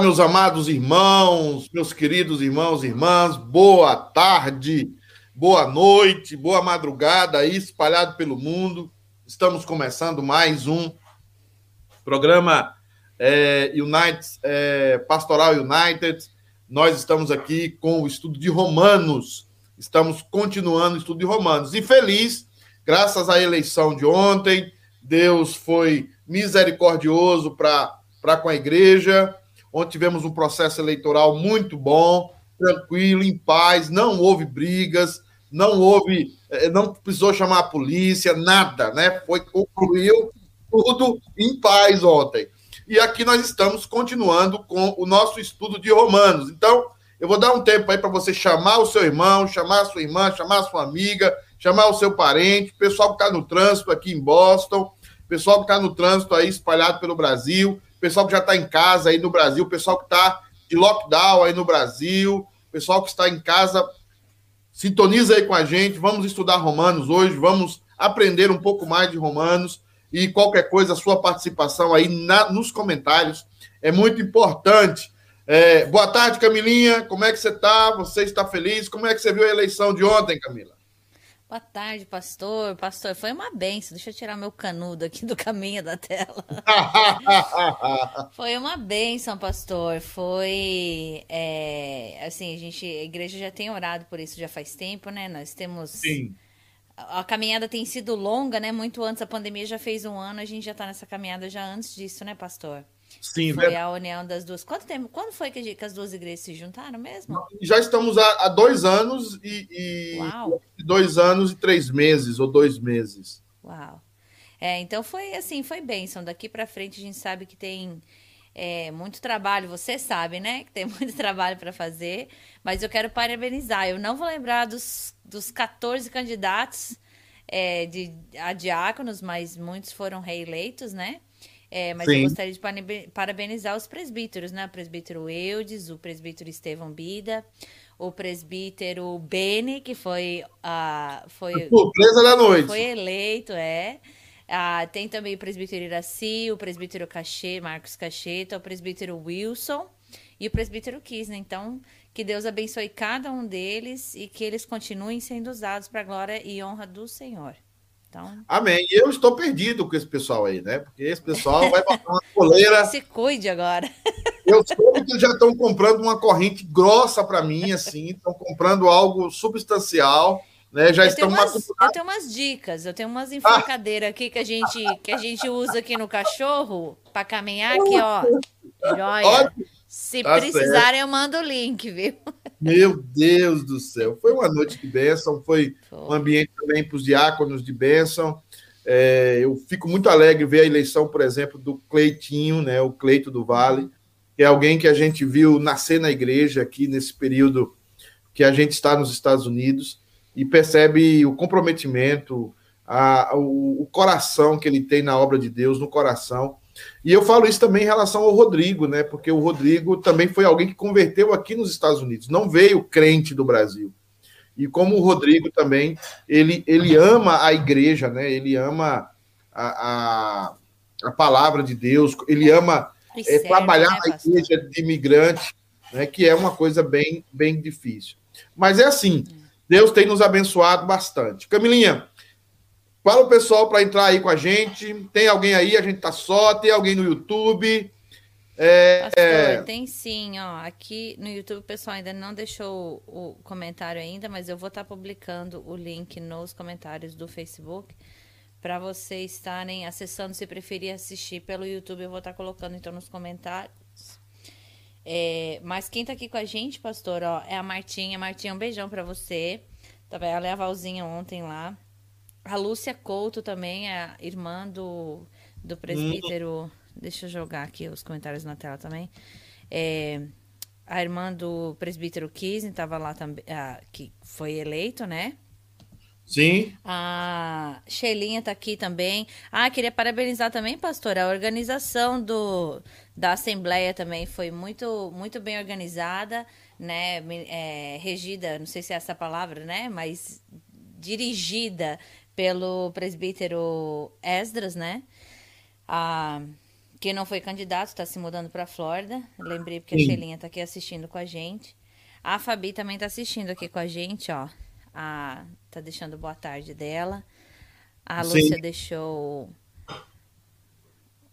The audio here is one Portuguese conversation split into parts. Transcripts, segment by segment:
Meus amados irmãos, meus queridos irmãos e irmãs, boa tarde, boa noite, boa madrugada aí espalhado pelo mundo. Estamos começando mais um programa é, United, é, Pastoral United. Nós estamos aqui com o estudo de Romanos. Estamos continuando o estudo de Romanos. E feliz, graças à eleição de ontem, Deus foi misericordioso para com a igreja onde tivemos um processo eleitoral muito bom, tranquilo, em paz, não houve brigas, não houve, eh, não precisou chamar a polícia, nada, né? Foi concluiu tudo em paz ontem. E aqui nós estamos continuando com o nosso estudo de Romanos. Então, eu vou dar um tempo aí para você chamar o seu irmão, chamar a sua irmã, chamar a sua amiga, chamar o seu parente, pessoal que está no trânsito aqui em Boston, pessoal que está no trânsito aí espalhado pelo Brasil, pessoal que já está em casa aí no Brasil, pessoal que está de lockdown aí no Brasil, pessoal que está em casa, sintoniza aí com a gente. Vamos estudar Romanos hoje, vamos aprender um pouco mais de Romanos e qualquer coisa, a sua participação aí na, nos comentários é muito importante. É, boa tarde, Camilinha. Como é que você está? Você está feliz? Como é que você viu a eleição de ontem, Camila? Boa tarde, pastor. Pastor, foi uma benção. Deixa eu tirar meu canudo aqui do caminho da tela. foi uma benção, pastor. Foi. É, assim, a gente. A igreja já tem orado por isso já faz tempo, né? Nós temos. Sim. A, a caminhada tem sido longa, né? Muito antes da pandemia já fez um ano, a gente já está nessa caminhada já antes disso, né, pastor? Sim, foi a união das duas. Quanto tempo? Quando foi que, que as duas igrejas se juntaram mesmo? Já estamos há, há dois anos e, e dois anos e três meses ou dois meses. Uau! É, então foi assim, foi bênção. Daqui para frente a gente sabe que tem é, muito trabalho. Você sabe, né? Que tem muito trabalho para fazer. Mas eu quero parabenizar. Eu não vou lembrar dos, dos 14 candidatos é, de, a diáconos, mas muitos foram reeleitos, né? É, mas Sim. eu gostaria de parabenizar os presbíteros, né? O presbítero Eudes, o presbítero Estevão Bida, o presbítero Beni, que foi. Uh, foi surpresa da noite. Foi eleito, é. Uh, tem também o presbítero Iraci, o presbítero Cachê, Marcos Cacheta, o presbítero Wilson e o presbítero Kisner. Então, que Deus abençoe cada um deles e que eles continuem sendo usados para a glória e honra do Senhor. Então... Amém. E eu estou perdido com esse pessoal aí, né? Porque esse pessoal vai botar uma coleira. Se cuide agora. Eu soube que já estão comprando uma corrente grossa para mim, assim, estão comprando algo substancial. Né, já eu estão tenho umas, Eu tenho umas dicas, eu tenho umas enforcadeiras aqui que a gente que a gente usa aqui no cachorro para caminhar aqui, ó. Joia. Se tá precisarem, certo. eu mando o link, viu? Meu Deus do céu. Foi uma noite de bênção, foi, um ambiente também para os diáconos de bênção. É, eu fico muito alegre ver a eleição, por exemplo, do Cleitinho, né, o Cleito do Vale, que é alguém que a gente viu nascer na igreja aqui nesse período que a gente está nos Estados Unidos e percebe o comprometimento, a, o, o coração que ele tem na obra de Deus, no coração. E eu falo isso também em relação ao Rodrigo, né? Porque o Rodrigo também foi alguém que converteu aqui nos Estados Unidos, não veio crente do Brasil. E como o Rodrigo também, ele, ele ama a igreja, né? Ele ama a, a, a palavra de Deus, ele ama é, trabalhar né, na igreja de imigrante, né? Que é uma coisa bem, bem difícil. Mas é assim, Deus tem nos abençoado bastante. Camilinha, Fala o pessoal para entrar aí com a gente. Tem alguém aí? A gente tá só. Tem alguém no YouTube? É, Pastor, é... tem sim, ó. Aqui no YouTube o pessoal ainda não deixou o comentário ainda, mas eu vou estar tá publicando o link nos comentários do Facebook para vocês estarem acessando. Se preferir assistir pelo YouTube, eu vou estar tá colocando então nos comentários. É, mas quem tá aqui com a gente, pastor, ó, é a Martinha. Martinha, um beijão para você. Ela é a Valzinha ontem lá. A Lúcia Couto também, é irmã do, do presbítero. Hum. Deixa eu jogar aqui os comentários na tela também. É, a irmã do presbítero Kisne estava lá também, ah, que foi eleito, né? Sim. A Sheilinha está aqui também. Ah, queria parabenizar também, pastor, a organização do, da Assembleia também foi muito, muito bem organizada, né? É, regida, não sei se é essa palavra, né? Mas dirigida pelo presbítero Esdras, né? Ah, que não foi candidato, está se mudando para a Flórida. Lembrei porque Sim. a Shelinha está aqui assistindo com a gente. A Fabi também está assistindo aqui com a gente, ó. A, tá deixando boa tarde dela. A Sim. Lúcia deixou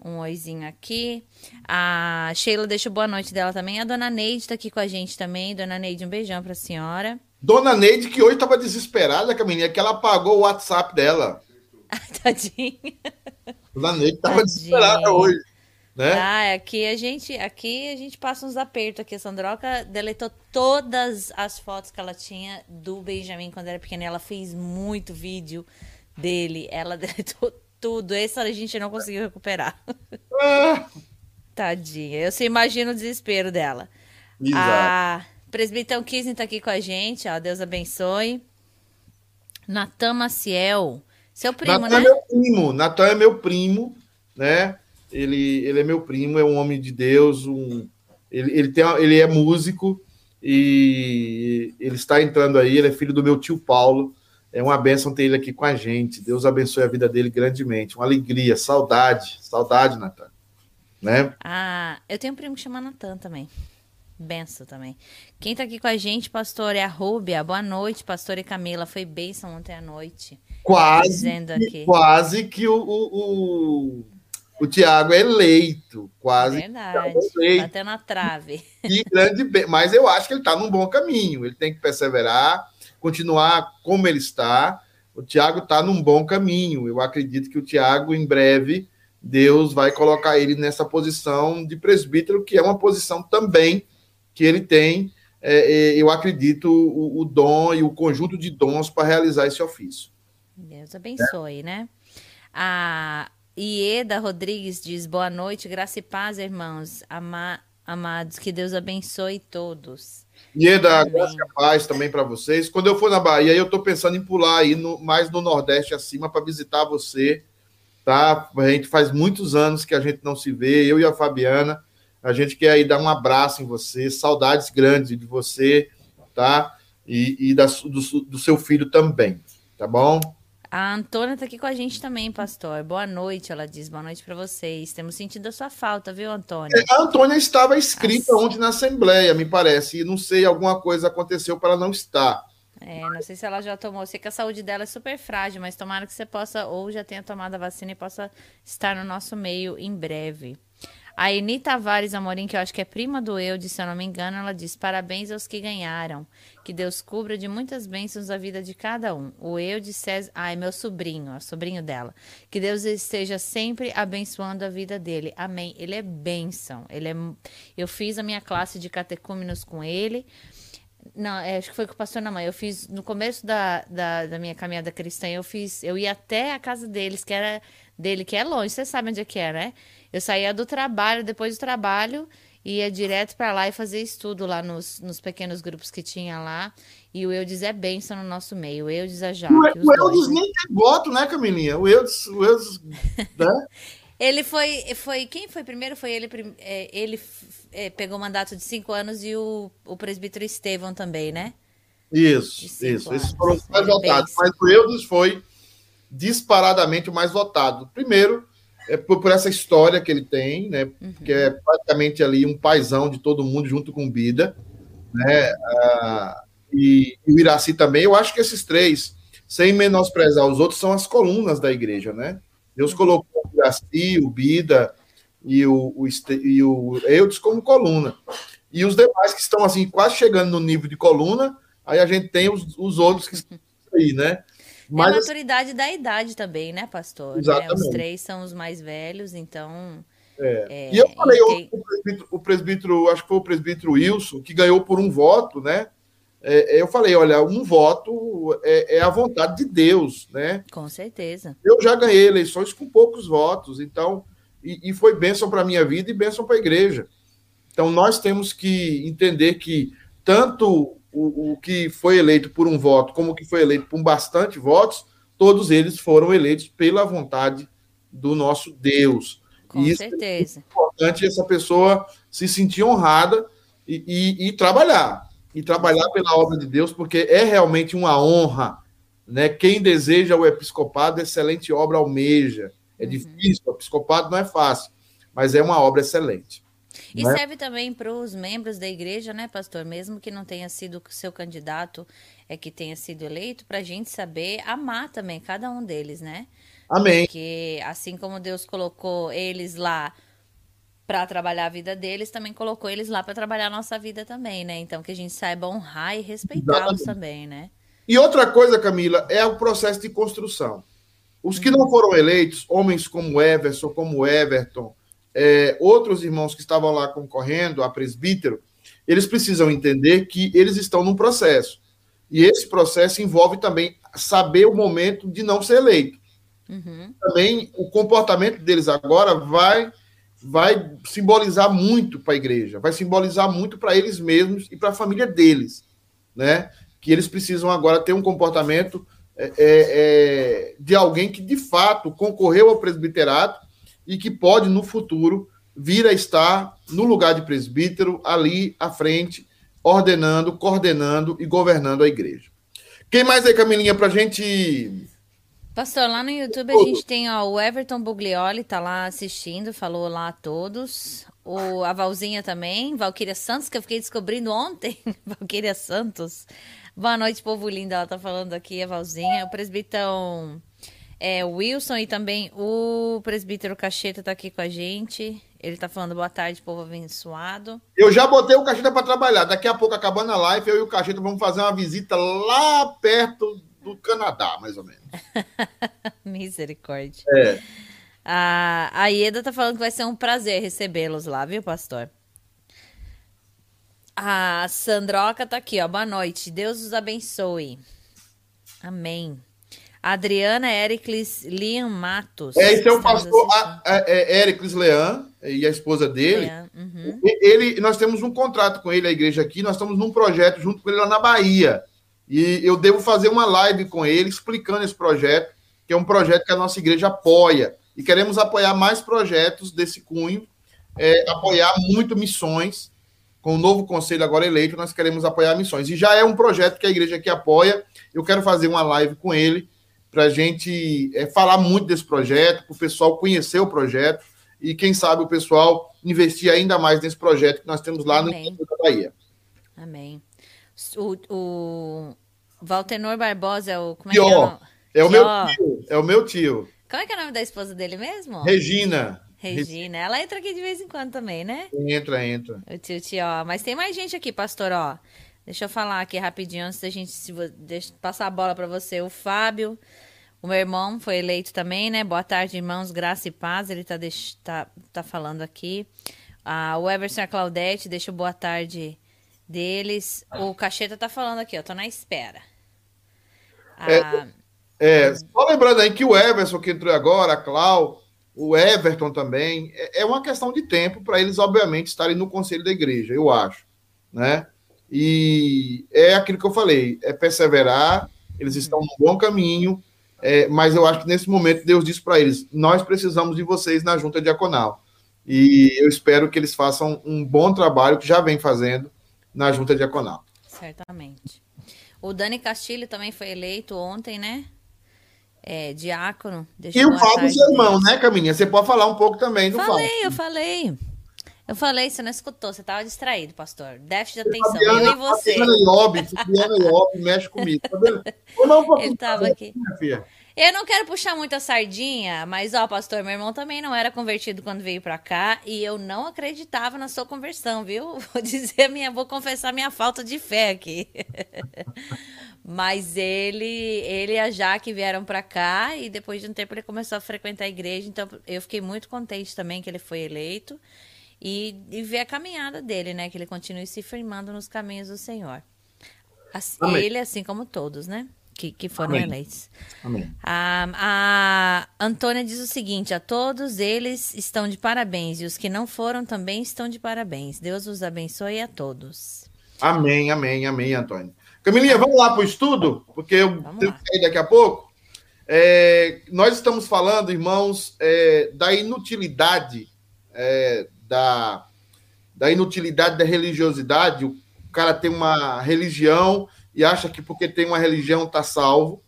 um oizinho aqui. A Sheila deixou boa noite dela também. A dona Neide está aqui com a gente também. Dona Neide, um beijão para a senhora. Dona Neide, que hoje estava desesperada com a menina, que ela apagou o WhatsApp dela. Tadinha. Dona Neide estava desesperada hoje. Né? Ah, aqui a gente, aqui a gente passa uns apertos aqui. A Sandroca deletou todas as fotos que ela tinha do Benjamin quando era pequena. Ela fez muito vídeo dele. Ela deletou tudo. Esse a gente não conseguiu recuperar. Ah. Tadinha. Eu se imagino o desespero dela. Exato. A Presbitão Kissen tá aqui com a gente. Ó, Deus abençoe. Natan Maciel. Seu primo, Natan né? é meu primo. Natan é meu primo, né? ele, ele é meu primo, é um homem de Deus, um, ele, ele, tem, ele é músico e ele está entrando aí, ele é filho do meu tio Paulo. É uma bênção ter ele aqui com a gente. Deus abençoe a vida dele grandemente. Uma alegria, saudade, saudade, Natan. Né? Ah, eu tenho um primo que chama Natan também. Benção também. Quem está aqui com a gente, pastor, é a Rúbia. Boa noite, pastor e Camila. Foi bênção ontem à noite. Quase, quase que o, o, o Thiago é eleito, quase. Verdade, eleito. até na trave. E grande, mas eu acho que ele está num bom caminho. Ele tem que perseverar, continuar como ele está. O Thiago está num bom caminho. Eu acredito que o Thiago, em breve, Deus vai colocar ele nessa posição de presbítero, que é uma posição também que ele tem. É, é eu acredito o, o, dom e o conjunto de dons para realizar esse ofício. Deus abençoe, é. né? A, Ieda Rodrigues diz: boa noite, graça e paz, irmãos. Ama amados, que Deus abençoe todos. Ieda, Amém. graça e paz também para vocês. Quando eu for na Bahia, eu estou pensando em pular aí no, mais no Nordeste acima para visitar você. Tá? A gente faz muitos anos que a gente não se vê, eu e a Fabiana. A gente quer aí dar um abraço em você, saudades grandes de você, tá? E, e da, do, do seu filho também, tá bom? A Antônia tá aqui com a gente também, pastor. Boa noite, ela diz. Boa noite para vocês. Temos sentido a sua falta, viu, Antônia? É, a Antônia estava escrita Nossa. ontem na Assembleia, me parece. E não sei, alguma coisa aconteceu para ela não estar. É, não sei se ela já tomou. Eu sei que a saúde dela é super frágil, mas tomara que você possa, ou já tenha tomado a vacina e possa estar no nosso meio em breve. A Eni Tavares Amorim, que eu acho que é prima do Eudes, se eu não me engano, ela diz: Parabéns aos que ganharam. Que Deus cubra de muitas bênçãos a vida de cada um. O Eudes César. Ah, é meu sobrinho, é sobrinho dela. Que Deus esteja sempre abençoando a vida dele. Amém. Ele é bênção. Ele é... Eu fiz a minha classe de catecúmenos com ele. Não, é, acho que foi o pastor na mãe. Eu fiz no começo da, da, da, minha caminhada cristã, eu fiz, eu ia até a casa deles, que era dele, que é longe, você sabe onde é que é, né? Eu saía do trabalho, depois do trabalho, ia direto para lá e fazer estudo lá nos, nos pequenos grupos que tinha lá. E o Eudes é bênção no nosso meio. O Eudes a Jaque. O, o Eudes nem tem voto, né, Camilinha? O Eudes, o Eudes né? Ele foi, foi. Quem foi primeiro? Foi ele. É, ele é, pegou o mandato de cinco anos e o, o presbítero Estevão também, né? Isso, isso. Esses foram os mais votados. Mas o Eudes foi disparadamente o mais votado. Primeiro, é por, por, essa história que ele tem, né? Uhum. Que é praticamente ali um paizão de todo mundo junto com Bida, né? Ah, e, e, o Iraci também. Eu acho que esses três, sem menosprezar os outros, são as colunas da igreja, né? Deus uhum. colocou o Iraci, o Bida e o, o, e o Eudes como coluna. E os demais que estão assim quase chegando no nível de coluna, aí a gente tem os, os outros que estão aí, né? Mas, é a maturidade da idade também, né, pastor? Exatamente. Né? Os três são os mais velhos, então. É. É, e eu falei, e o, presbítero, o, presbítero, acho que foi o presbítero Wilson, que ganhou por um voto, né? É, eu falei, olha, um voto é, é, a vontade de Deus, né? Com certeza. Eu já ganhei eleições com poucos votos, então, e, e foi bênção para a minha vida e bênção para a igreja. Então, nós temos que entender que tanto o, o que foi eleito por um voto, como o que foi eleito por bastante votos, todos eles foram eleitos pela vontade do nosso Deus. Com e certeza. É importante essa pessoa se sentir honrada e, e, e, trabalhar. E trabalhar pela obra de Deus, porque é realmente uma honra. Né? Quem deseja o episcopado, excelente obra almeja. É uhum. difícil, o episcopado não é fácil. mas é uma obra excelente. E né? serve também para os membros da igreja, né, pastor? Mesmo que não tenha sido seu candidato, é que tenha sido eleito, para a gente saber amar também cada um deles, né? Amém. Porque assim como Deus colocou eles lá para trabalhar a vida deles, também colocou eles lá para trabalhar a nossa vida também, né? Então que a gente saiba honrar e respeitá-los também, né? E outra coisa, Camila, é o processo de construção. Os que não foram eleitos, homens como Everson, como Everton, é, outros irmãos que estavam lá concorrendo a presbítero, eles precisam entender que eles estão num processo. E esse processo envolve também saber o momento de não ser eleito. Uhum. Também o comportamento deles agora vai vai simbolizar muito para a igreja, vai simbolizar muito para eles mesmos e para a família deles, né? Que eles precisam agora ter um comportamento é, é, é, de alguém que de fato concorreu ao presbiterato e que pode no futuro vir a estar no lugar de presbítero ali à frente, ordenando, coordenando e governando a igreja. Quem mais aí, Camilinha, para gente Pastor, lá no YouTube a gente tem ó, o Everton Buglioli, tá lá assistindo, falou lá a todos. O, a Valzinha também, Valquíria Santos, que eu fiquei descobrindo ontem. Valquíria Santos. Boa noite, povo lindo. Ela tá falando aqui, a Valzinha. O presbítero é, Wilson e também o presbítero Cacheta tá aqui com a gente. Ele tá falando boa tarde, povo abençoado. Eu já botei o Cacheta para trabalhar. Daqui a pouco, acabando a live, eu e o Cacheta vamos fazer uma visita lá perto do Canadá, mais ou menos. Misericórdia. É. A, a Ieda tá falando que vai ser um prazer recebê-los lá, viu, pastor? A Sandroca tá aqui, ó. Boa noite. Deus os abençoe. Amém. Adriana Ericles Liam Matos. É, esse é o pastor a, a, é, Ericles Leão e a esposa dele. Uhum. Ele, nós temos um contrato com ele, a igreja aqui, nós estamos num projeto junto com ele lá na Bahia. E eu devo fazer uma live com ele explicando esse projeto, que é um projeto que a nossa igreja apoia. E queremos apoiar mais projetos desse cunho, é, apoiar muito missões. Com o novo conselho agora eleito, nós queremos apoiar missões. E já é um projeto que a igreja aqui apoia. Eu quero fazer uma live com ele para a gente é, falar muito desse projeto, para o pessoal conhecer o projeto e, quem sabe, o pessoal investir ainda mais nesse projeto que nós temos lá Amém. no da Bahia. Amém. O, o Valtenor Barbosa é o. Como é, que é, é o meu tio. É o meu tio. Como é que é o nome da esposa dele mesmo? Regina. Regina. Ela entra aqui de vez em quando também, né? Entra, entra. O tio tio. Mas tem mais gente aqui, pastor, ó. Deixa eu falar aqui rapidinho antes da gente se, deixa, passar a bola para você. O Fábio, o meu irmão, foi eleito também, né? Boa tarde, irmãos. Graça e paz. Ele tá, tá, tá falando aqui. Ah, o Everson a Claudete, deixa boa tarde deles. O Cacheta tá falando aqui, ó, tô na espera. É, ah, é, é, só lembrando aí que o Everson que entrou agora, a Clau, o Everton também, é, é uma questão de tempo para eles, obviamente, estarem no conselho da igreja, eu acho, né? E é aquilo que eu falei, é perseverar, eles estão no bom caminho, é, mas eu acho que nesse momento Deus disse para eles: nós precisamos de vocês na junta diaconal. E eu espero que eles façam um bom trabalho, que já vem fazendo, na junta diaconal. Certamente. O Dani Castilho também foi eleito ontem, né? É, diácono. Deixa e o Fábio Germão, né, Caminha? Você pode falar um pouco também do falei, Fábio. Eu falei, eu falei, você não escutou, você estava distraído, pastor. Déficit de atenção, Fabiana, eu e você. Fabiana Iob, Fabiana Iob, mexe comigo. Tá eu não Ele estava aqui. Minha filha. Eu não quero puxar muita sardinha, mas ó, pastor, meu irmão também não era convertido quando veio para cá e eu não acreditava na sua conversão, viu? Vou dizer minha, vou confessar minha falta de fé aqui. mas ele, ele e a Jaque vieram para cá e depois de um tempo ele começou a frequentar a igreja, então eu fiquei muito contente também que ele foi eleito e, e ver a caminhada dele, né? Que ele continue se firmando nos caminhos do Senhor. Assim, ele, assim como todos, né? Que, que foram Amém. eleitos. Amém. A, a Antônia diz o seguinte: a todos eles estão de parabéns, e os que não foram também estão de parabéns. Deus os abençoe a todos. Amém, amém, amém, Antônia. Camilinha, vamos lá para o estudo, porque eu vamos tenho que sair daqui a pouco. É, nós estamos falando, irmãos, é, da inutilidade é, da, da inutilidade da religiosidade. O cara tem uma religião e acha que porque tem uma religião está salvo.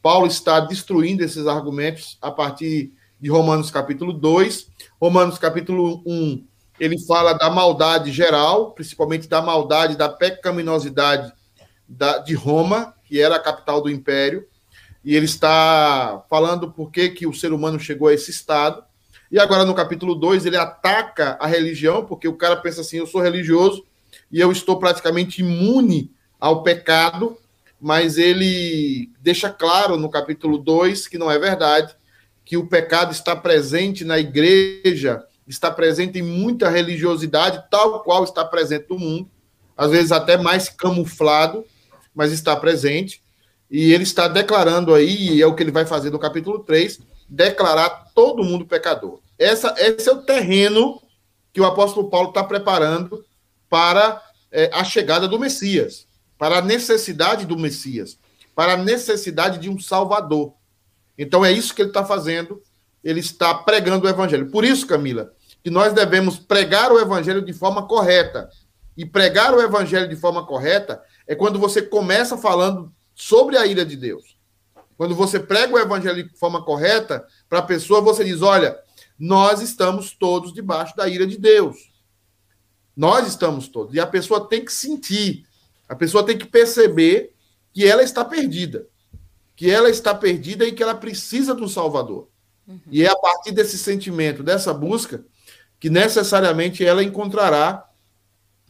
Paulo está destruindo esses argumentos a partir de Romanos capítulo 2, Romanos capítulo 1, ele fala da maldade geral, principalmente da maldade, da pecaminosidade da, de Roma, que era a capital do império, e ele está falando por que, que o ser humano chegou a esse estado. E agora no capítulo 2 ele ataca a religião, porque o cara pensa assim: eu sou religioso e eu estou praticamente imune ao pecado, mas ele deixa claro no capítulo 2 que não é verdade, que o pecado está presente na igreja, está presente em muita religiosidade, tal qual está presente no mundo, às vezes até mais camuflado, mas está presente. E ele está declarando aí, e é o que ele vai fazer no capítulo 3, declarar todo mundo pecador. Essa, esse é o terreno que o apóstolo Paulo está preparando para é, a chegada do Messias, para a necessidade do Messias, para a necessidade de um Salvador. Então é isso que ele está fazendo, ele está pregando o Evangelho. Por isso, Camila, que nós devemos pregar o Evangelho de forma correta. E pregar o Evangelho de forma correta é quando você começa falando sobre a ira de Deus. Quando você prega o Evangelho de forma correta, para a pessoa você diz: olha, nós estamos todos debaixo da ira de Deus. Nós estamos todos. E a pessoa tem que sentir, a pessoa tem que perceber que ela está perdida. Que ela está perdida e que ela precisa um Salvador. Uhum. E é a partir desse sentimento, dessa busca, que necessariamente ela encontrará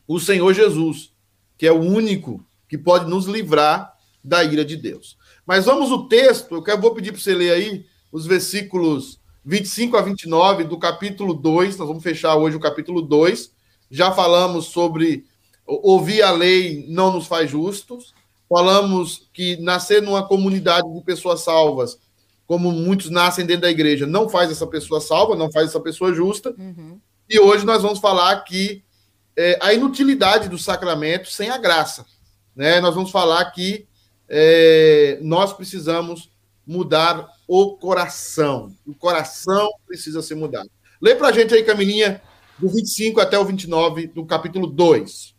o Senhor Jesus, que é o único que pode nos livrar da ira de Deus. Mas vamos o texto, eu quero, vou pedir para você ler aí os versículos 25 a 29 do capítulo 2, nós vamos fechar hoje o capítulo 2. Já falamos sobre ouvir a lei não nos faz justos. Falamos que nascer numa comunidade de pessoas salvas, como muitos nascem dentro da igreja, não faz essa pessoa salva, não faz essa pessoa justa. Uhum. E hoje nós vamos falar aqui é, a inutilidade do sacramento sem a graça. Né? Nós vamos falar que é, nós precisamos mudar o coração. O coração precisa ser mudado. Lê para a gente aí, Camilinha, do 25 até o 29 do capítulo 2.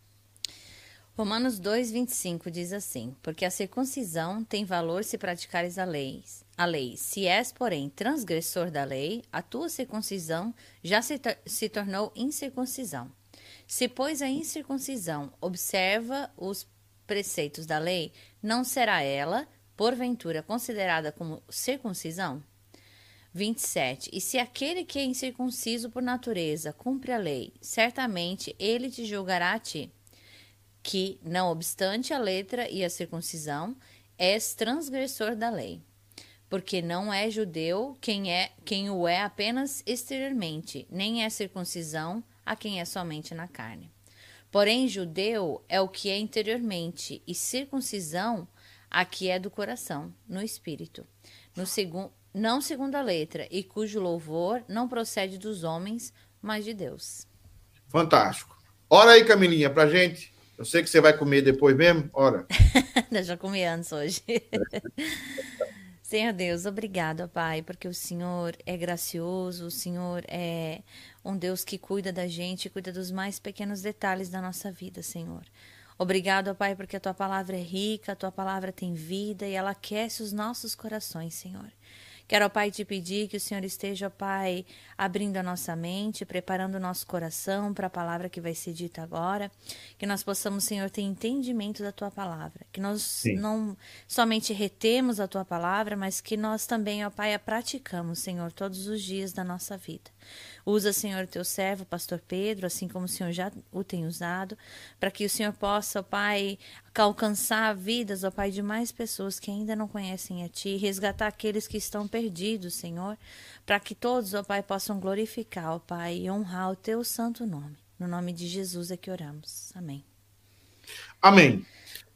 Romanos 2, 25 diz assim: Porque a circuncisão tem valor se praticares a lei. A lei. Se és, porém, transgressor da lei, a tua circuncisão já se, se tornou incircuncisão. Se, pois, a incircuncisão observa os preceitos da lei, não será ela porventura considerada como circuncisão? 27. E se aquele que é incircunciso por natureza cumpre a lei, certamente ele te julgará a ti, que, não obstante a letra e a circuncisão, és transgressor da lei. Porque não é judeu quem é quem o é apenas exteriormente, nem é circuncisão a quem é somente na carne. Porém, judeu é o que é interiormente, e circuncisão Aqui é do coração, no espírito, no segundo, não segundo a letra, e cujo louvor não procede dos homens, mas de Deus. Fantástico. Ora aí, Camilinha, pra gente. Eu sei que você vai comer depois mesmo. Ora. Já comi antes hoje. Senhor Deus, obrigado, Pai, porque o Senhor é gracioso, o Senhor é um Deus que cuida da gente, cuida dos mais pequenos detalhes da nossa vida, Senhor. Obrigado, Pai, porque a tua palavra é rica, a tua palavra tem vida e ela aquece os nossos corações, Senhor. Quero, ó Pai, te pedir que o Senhor esteja, ó Pai, abrindo a nossa mente, preparando o nosso coração para a palavra que vai ser dita agora. Que nós possamos, Senhor, ter entendimento da tua palavra. Que nós Sim. não somente retemos a tua palavra, mas que nós também, ó Pai, a praticamos, Senhor, todos os dias da nossa vida. Usa, Senhor, teu servo, pastor Pedro, assim como o Senhor já o tem usado, para que o Senhor possa, ó Pai, alcançar vidas, ó Pai, de mais pessoas que ainda não conhecem a Ti, resgatar aqueles que estão perdidos, Senhor, para que todos, ó Pai, possam glorificar, ó Pai, e honrar o Teu santo nome. No nome de Jesus é que oramos. Amém. Amém.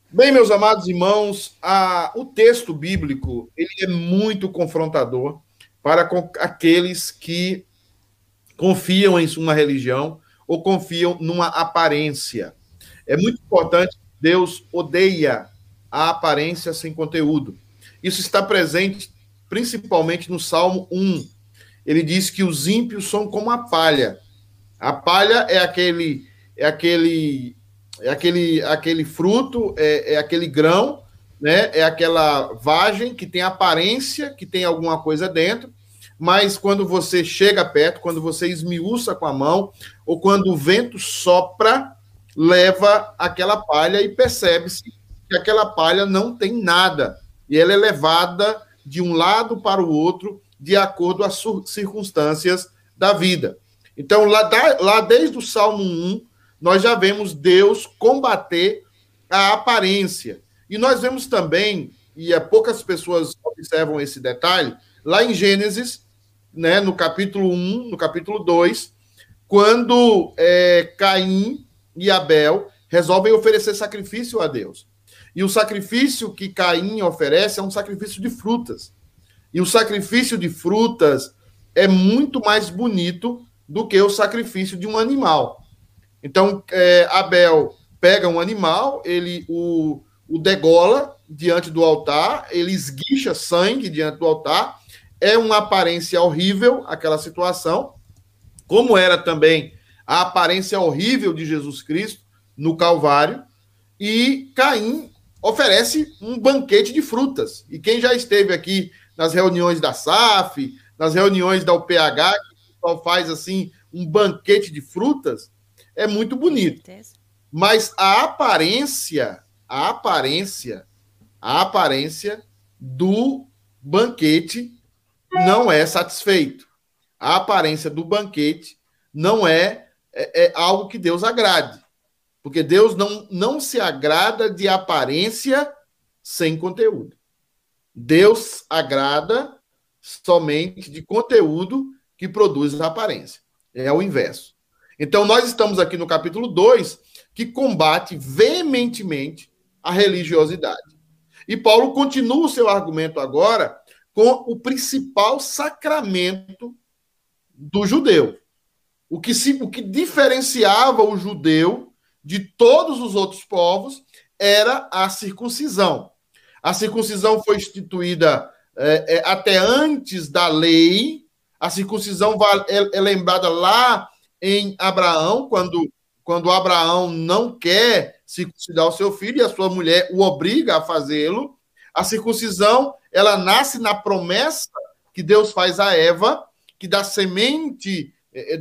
Bem, meus amados irmãos, a, o texto bíblico ele é muito confrontador para com aqueles que confiam em uma religião ou confiam numa aparência. É muito importante, Deus odeia a aparência sem conteúdo. Isso está presente principalmente no Salmo 1. Ele diz que os ímpios são como a palha. A palha é aquele é aquele é aquele aquele fruto, é, é aquele grão, né? É aquela vagem que tem aparência, que tem alguma coisa dentro, mas quando você chega perto, quando você esmiuça com a mão, ou quando o vento sopra, leva aquela palha e percebe-se que aquela palha não tem nada. E ela é levada de um lado para o outro, de acordo às circunstâncias da vida. Então, lá, lá desde o Salmo 1, nós já vemos Deus combater a aparência. E nós vemos também, e é, poucas pessoas observam esse detalhe, lá em Gênesis, né, no capítulo 1, no capítulo 2, quando é, Caim e Abel resolvem oferecer sacrifício a Deus. E o sacrifício que Caim oferece é um sacrifício de frutas. E o sacrifício de frutas é muito mais bonito do que o sacrifício de um animal. Então, é, Abel pega um animal, ele o, o degola diante do altar, ele esguicha sangue diante do altar. É uma aparência horrível aquela situação, como era também a aparência horrível de Jesus Cristo no Calvário. E Caim oferece um banquete de frutas. E quem já esteve aqui nas reuniões da SAF, nas reuniões da UPH, que pessoal faz assim um banquete de frutas, é muito bonito. Mas a aparência, a aparência, a aparência do banquete não é satisfeito. A aparência do banquete não é, é, é algo que Deus agrade. Porque Deus não, não se agrada de aparência sem conteúdo. Deus agrada somente de conteúdo que produz aparência. É o inverso. Então, nós estamos aqui no capítulo 2, que combate veementemente a religiosidade. E Paulo continua o seu argumento agora com o principal sacramento do judeu. O que, se, o que diferenciava o judeu de todos os outros povos era a circuncisão. A circuncisão foi instituída é, é, até antes da lei. A circuncisão é, é lembrada lá em Abraão, quando, quando Abraão não quer circuncidar o seu filho e a sua mulher o obriga a fazê-lo. A circuncisão, ela nasce na promessa que Deus faz a Eva, que da semente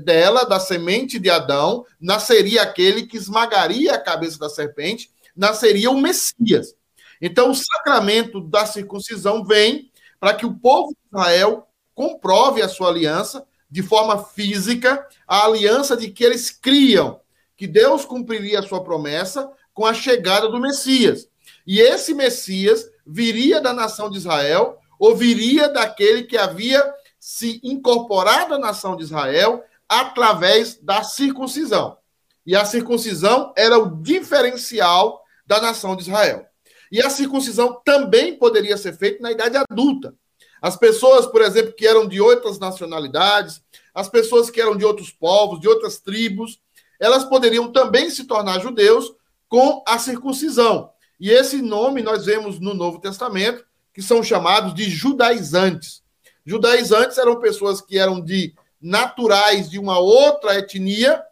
dela, da semente de Adão, nasceria aquele que esmagaria a cabeça da serpente, nasceria o Messias. Então, o sacramento da circuncisão vem para que o povo de Israel comprove a sua aliança, de forma física a aliança de que eles criam que Deus cumpriria a sua promessa com a chegada do Messias. E esse Messias viria da nação de Israel ou viria daquele que havia se incorporado à nação de Israel através da circuncisão. E a circuncisão era o diferencial da nação de Israel. E a circuncisão também poderia ser feita na idade adulta. As pessoas, por exemplo, que eram de outras nacionalidades, as pessoas que eram de outros povos, de outras tribos, elas poderiam também se tornar judeus com a circuncisão. E esse nome nós vemos no Novo Testamento, que são chamados de judaizantes. Judaizantes eram pessoas que eram de naturais de uma outra etnia,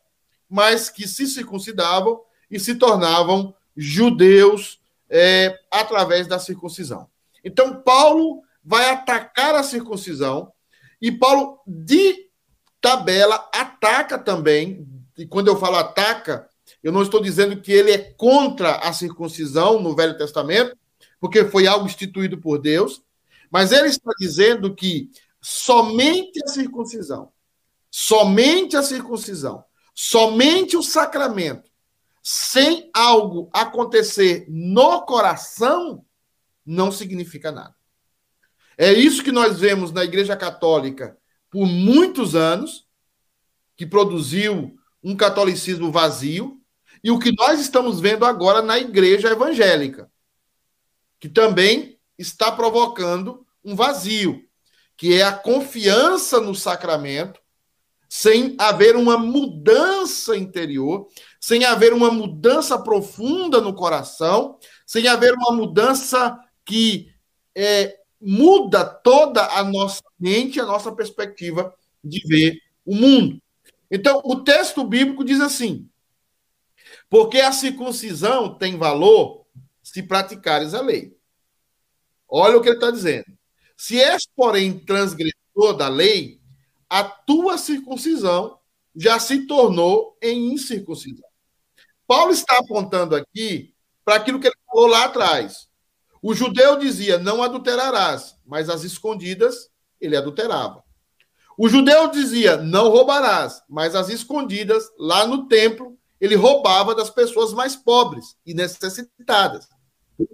mas que se circuncidavam e se tornavam judeus é, através da circuncisão. Então, Paulo vai atacar a circuncisão e Paulo, de tabela, ataca também. E quando eu falo ataca, eu não estou dizendo que ele é contra a circuncisão no Velho Testamento, porque foi algo instituído por Deus, mas ele está dizendo que somente a circuncisão, somente a circuncisão, somente o sacramento, sem algo acontecer no coração, não significa nada. É isso que nós vemos na Igreja Católica por muitos anos, que produziu um catolicismo vazio, e o que nós estamos vendo agora na Igreja Evangélica, que também está provocando um vazio, que é a confiança no sacramento, sem haver uma mudança interior, sem haver uma mudança profunda no coração, sem haver uma mudança que é, muda toda a nossa mente, a nossa perspectiva de ver o mundo. Então, o texto bíblico diz assim: porque a circuncisão tem valor se praticares a lei. Olha o que ele está dizendo. Se és, porém, transgressor da lei, a tua circuncisão já se tornou em incircuncisão. Paulo está apontando aqui para aquilo que ele falou lá atrás. O judeu dizia: não adulterarás, mas as escondidas ele adulterava. O judeu dizia: não roubarás, mas as escondidas, lá no templo, ele roubava das pessoas mais pobres e necessitadas.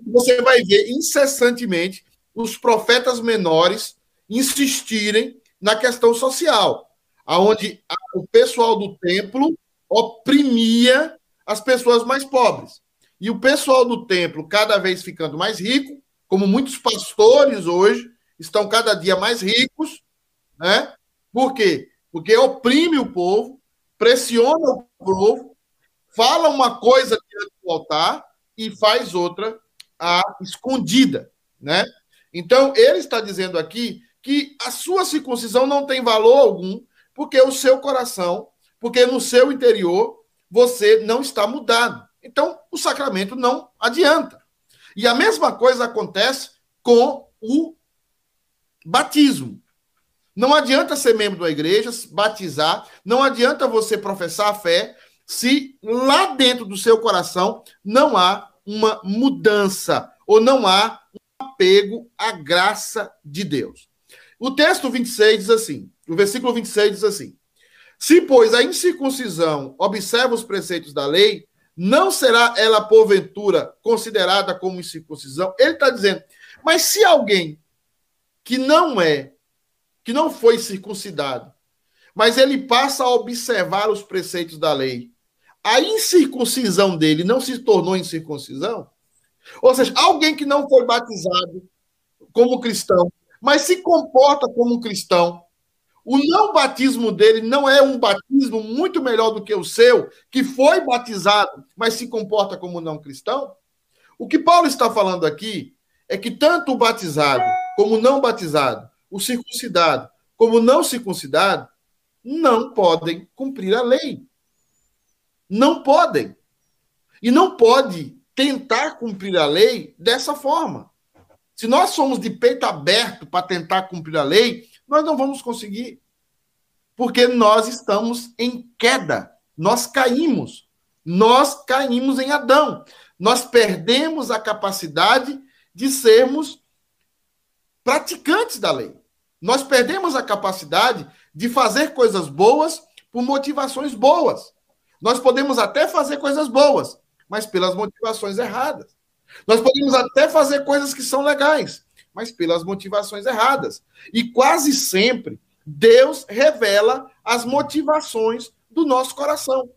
Você vai ver incessantemente os profetas menores insistirem na questão social, aonde o pessoal do templo oprimia as pessoas mais pobres. E o pessoal do templo cada vez ficando mais rico, como muitos pastores hoje estão cada dia mais ricos, né? Por quê? Porque oprime o povo, pressiona o povo, fala uma coisa diante do altar e faz outra a escondida, né? Então, ele está dizendo aqui que a sua circuncisão não tem valor algum, porque o seu coração, porque no seu interior você não está mudado. Então, o sacramento não adianta. E a mesma coisa acontece com o batismo. Não adianta ser membro da igreja, batizar, não adianta você professar a fé se lá dentro do seu coração não há uma mudança ou não há um apego à graça de Deus. O texto 26 diz assim: o versículo 26 diz assim: Se, pois, a incircuncisão observa os preceitos da lei, não será ela, porventura, considerada como incircuncisão? Ele está dizendo, mas se alguém que não é, que não foi circuncidado, mas ele passa a observar os preceitos da lei, a incircuncisão dele não se tornou incircuncisão? Ou seja, alguém que não foi batizado como cristão, mas se comporta como cristão, o não batismo dele não é um batismo muito melhor do que o seu, que foi batizado, mas se comporta como não cristão? O que Paulo está falando aqui é que tanto o batizado como o não batizado, o circuncidado como o não circuncidado, não podem cumprir a lei. Não podem. E não pode tentar cumprir a lei dessa forma. Se nós somos de peito aberto para tentar cumprir a lei, nós não vamos conseguir. Porque nós estamos em queda. Nós caímos. Nós caímos em Adão. Nós perdemos a capacidade de sermos praticantes da lei. Nós perdemos a capacidade de fazer coisas boas por motivações boas. Nós podemos até fazer coisas boas, mas pelas motivações erradas. Nós podemos até fazer coisas que são legais, mas pelas motivações erradas. E quase sempre Deus revela as motivações do nosso coração.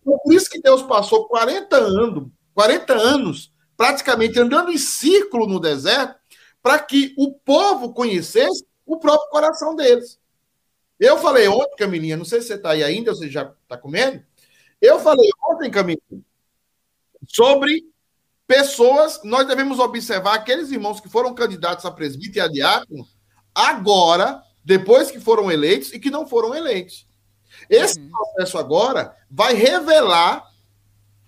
Então, por isso que Deus passou 40 anos, 40 anos praticamente andando em círculo no deserto, para que o povo conhecesse o próprio coração deles. Eu falei ontem, Camilinha, não sei se você está aí ainda, ou você já está comendo. Eu falei ontem, Camilinha, sobre pessoas, nós devemos observar aqueles irmãos que foram candidatos a presbítero e a diácono, agora depois que foram eleitos e que não foram eleitos. Esse uhum. processo agora vai revelar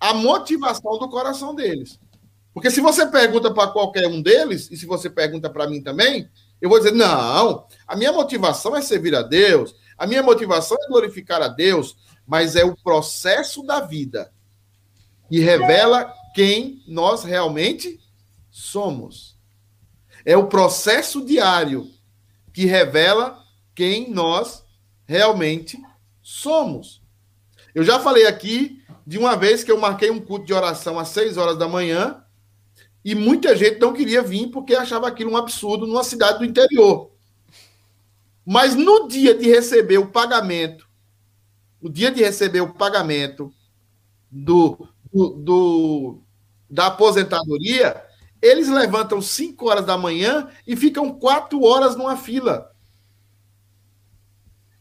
a motivação do coração deles. Porque se você pergunta para qualquer um deles, e se você pergunta para mim também, eu vou dizer: não, a minha motivação é servir a Deus, a minha motivação é glorificar a Deus, mas é o processo da vida que revela quem nós realmente somos. É o processo diário que revela quem nós realmente somos. Eu já falei aqui de uma vez que eu marquei um culto de oração às 6 horas da manhã e muita gente não queria vir porque achava aquilo um absurdo numa cidade do interior. Mas no dia de receber o pagamento, no dia de receber o pagamento do, do, do da aposentadoria, eles levantam 5 horas da manhã e ficam 4 horas numa fila.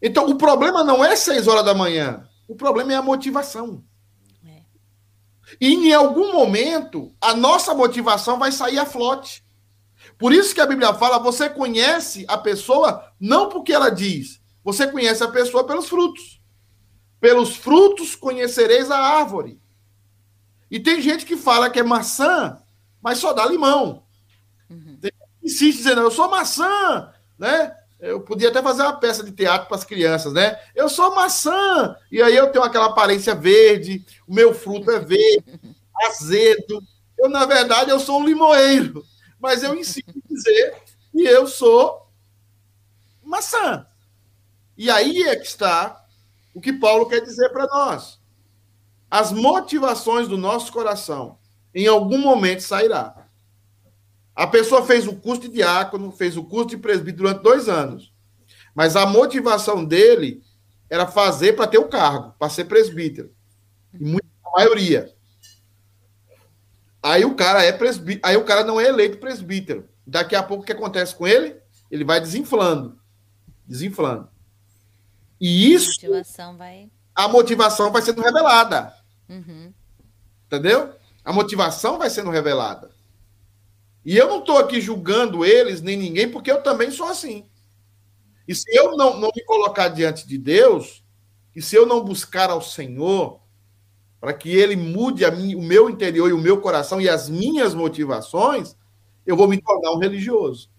Então, o problema não é 6 horas da manhã. O problema é a motivação. É. E em algum momento, a nossa motivação vai sair a flote. Por isso que a Bíblia fala: você conhece a pessoa não porque ela diz, você conhece a pessoa pelos frutos. Pelos frutos conhecereis a árvore. E tem gente que fala que é maçã mas só dá limão. Uhum. Insiste dizendo, eu sou maçã, né? Eu podia até fazer uma peça de teatro para as crianças, né? Eu sou maçã, e aí eu tenho aquela aparência verde, o meu fruto é verde, azedo. Eu, na verdade, eu sou um limoeiro, mas eu ensino a dizer que eu sou maçã. E aí é que está o que Paulo quer dizer para nós. As motivações do nosso coração, em algum momento sairá. A pessoa fez o curso de diácono, fez o curso de presbítero durante dois anos. Mas a motivação dele era fazer para ter o cargo, para ser presbítero. E muita maioria. Aí o cara é presbítero, aí o cara não é eleito presbítero. Daqui a pouco o que acontece com ele? Ele vai desinflando. Desinflando. E isso. A motivação vai, a motivação vai sendo revelada. Uhum. Entendeu? A motivação vai sendo revelada. E eu não estou aqui julgando eles, nem ninguém, porque eu também sou assim. E se eu não, não me colocar diante de Deus, e se eu não buscar ao Senhor, para que Ele mude mim, o meu interior e o meu coração e as minhas motivações, eu vou me tornar um religioso.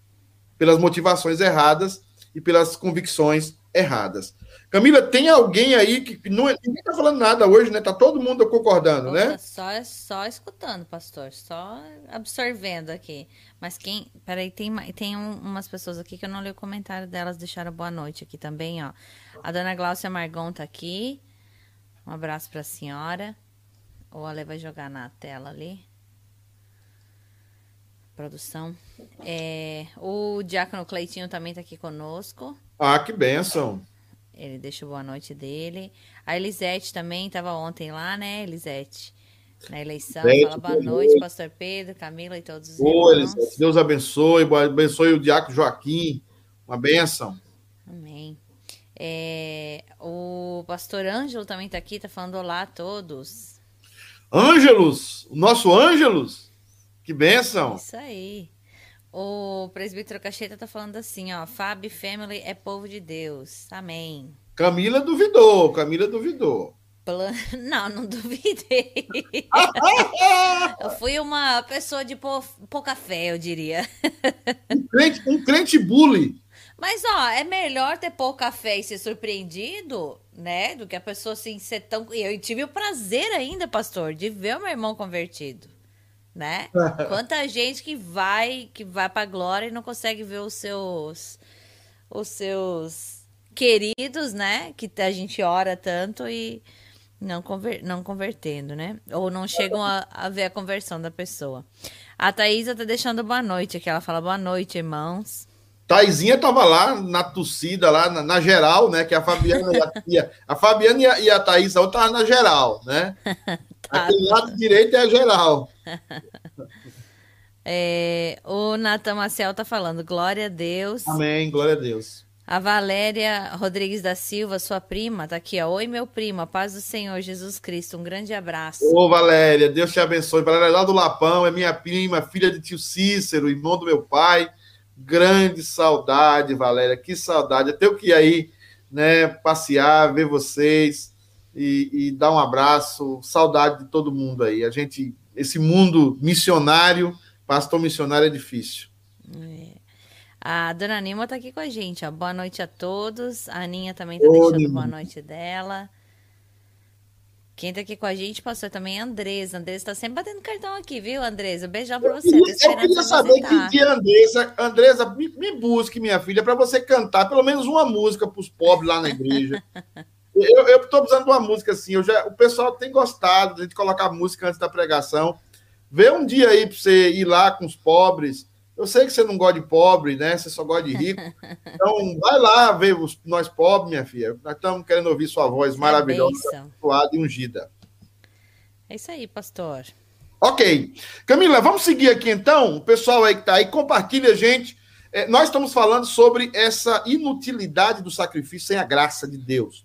Pelas motivações erradas e pelas convicções erradas. Camila, tem alguém aí que não, é, ninguém está falando nada hoje, né? Tá todo mundo concordando, né? Só, só escutando, pastor, só absorvendo aqui. Mas quem. Peraí, tem, tem um, umas pessoas aqui que eu não li o comentário delas, deixaram boa noite aqui também, ó. A dona Gláucia Margon tá aqui. Um abraço para a senhora. O Ale vai jogar na tela ali. Produção. É, o Diácono Cleitinho também tá aqui conosco. Ah, que benção. Ele deixou boa noite dele. A Elisete também estava ontem lá, né, Elisete? Na eleição. Fala boa noite, Pastor Pedro, Camila e todos os Boa, Elisete. Deus abençoe. Abençoe o Diácono Joaquim. Uma benção. Amém. É, o pastor Ângelo também está aqui, está falando olá a todos. Ângelos, o nosso Ângelos, que benção. Isso aí. O presbítero Cacheta tá falando assim, ó, Fab Family é povo de Deus. Amém. Camila duvidou, Camila duvidou. Plan... Não, não duvidei. eu fui uma pessoa de pouca fé, eu diria. Um crente, um crente bully. Mas, ó, é melhor ter pouca fé e ser surpreendido, né? Do que a pessoa assim ser tão. Eu tive o prazer ainda, pastor, de ver o meu irmão convertido né? Quanta gente que vai que vai para glória e não consegue ver os seus os seus queridos, né? Que a gente ora tanto e não, conver, não convertendo, né? Ou não chegam a, a ver a conversão da pessoa. A Thaisa tá deixando boa noite aqui. Ela fala boa noite, irmãos. Taizinha tava lá na torcida, lá na, na, geral, né? Que a Fabiana e a, a Fabiana e a, e a Thaís estavam na geral, né? Aquele lado direito é a geral. É, o Natan Maciel tá falando, glória a Deus. Amém, glória a Deus. A Valéria Rodrigues da Silva, sua prima, tá aqui, ó. Oi, meu primo, a paz do Senhor Jesus Cristo. Um grande abraço. Ô, Valéria, Deus te abençoe. Valéria lá do Lapão, é minha prima, filha de tio Cícero, irmão do meu pai. Grande saudade, Valéria, que saudade. Eu tenho que ir aí, né, passear, ver vocês e, e dar um abraço. Saudade de todo mundo aí. A gente, esse mundo missionário, pastor missionário é difícil. É. A dona Nima está aqui com a gente. Ó. Boa noite a todos. A Aninha também está deixando boa noite dela. Quem está aqui com a gente, pastor, também é Andresa. Andresa está sempre batendo cartão aqui, viu, Andresa? Beijão para você. Eu, eu queria saber que dia, Andresa. Andresa, me, me busque, minha filha, para você cantar pelo menos uma música para os pobres lá na igreja. Eu, estou precisando de uma música assim. Eu já, o pessoal tem gostado de a gente colocar música antes da pregação. Vê um dia aí para você ir lá com os pobres. Eu sei que você não gosta de pobre, né? Você só gosta de rico. Então, vai lá ver os, nós pobres, minha filha. Nós estamos querendo ouvir sua voz maravilhosa, suada e ungida. É isso aí, pastor. Ok. Camila, vamos seguir aqui então. O pessoal aí que está aí, compartilha, gente. É, nós estamos falando sobre essa inutilidade do sacrifício sem a graça de Deus.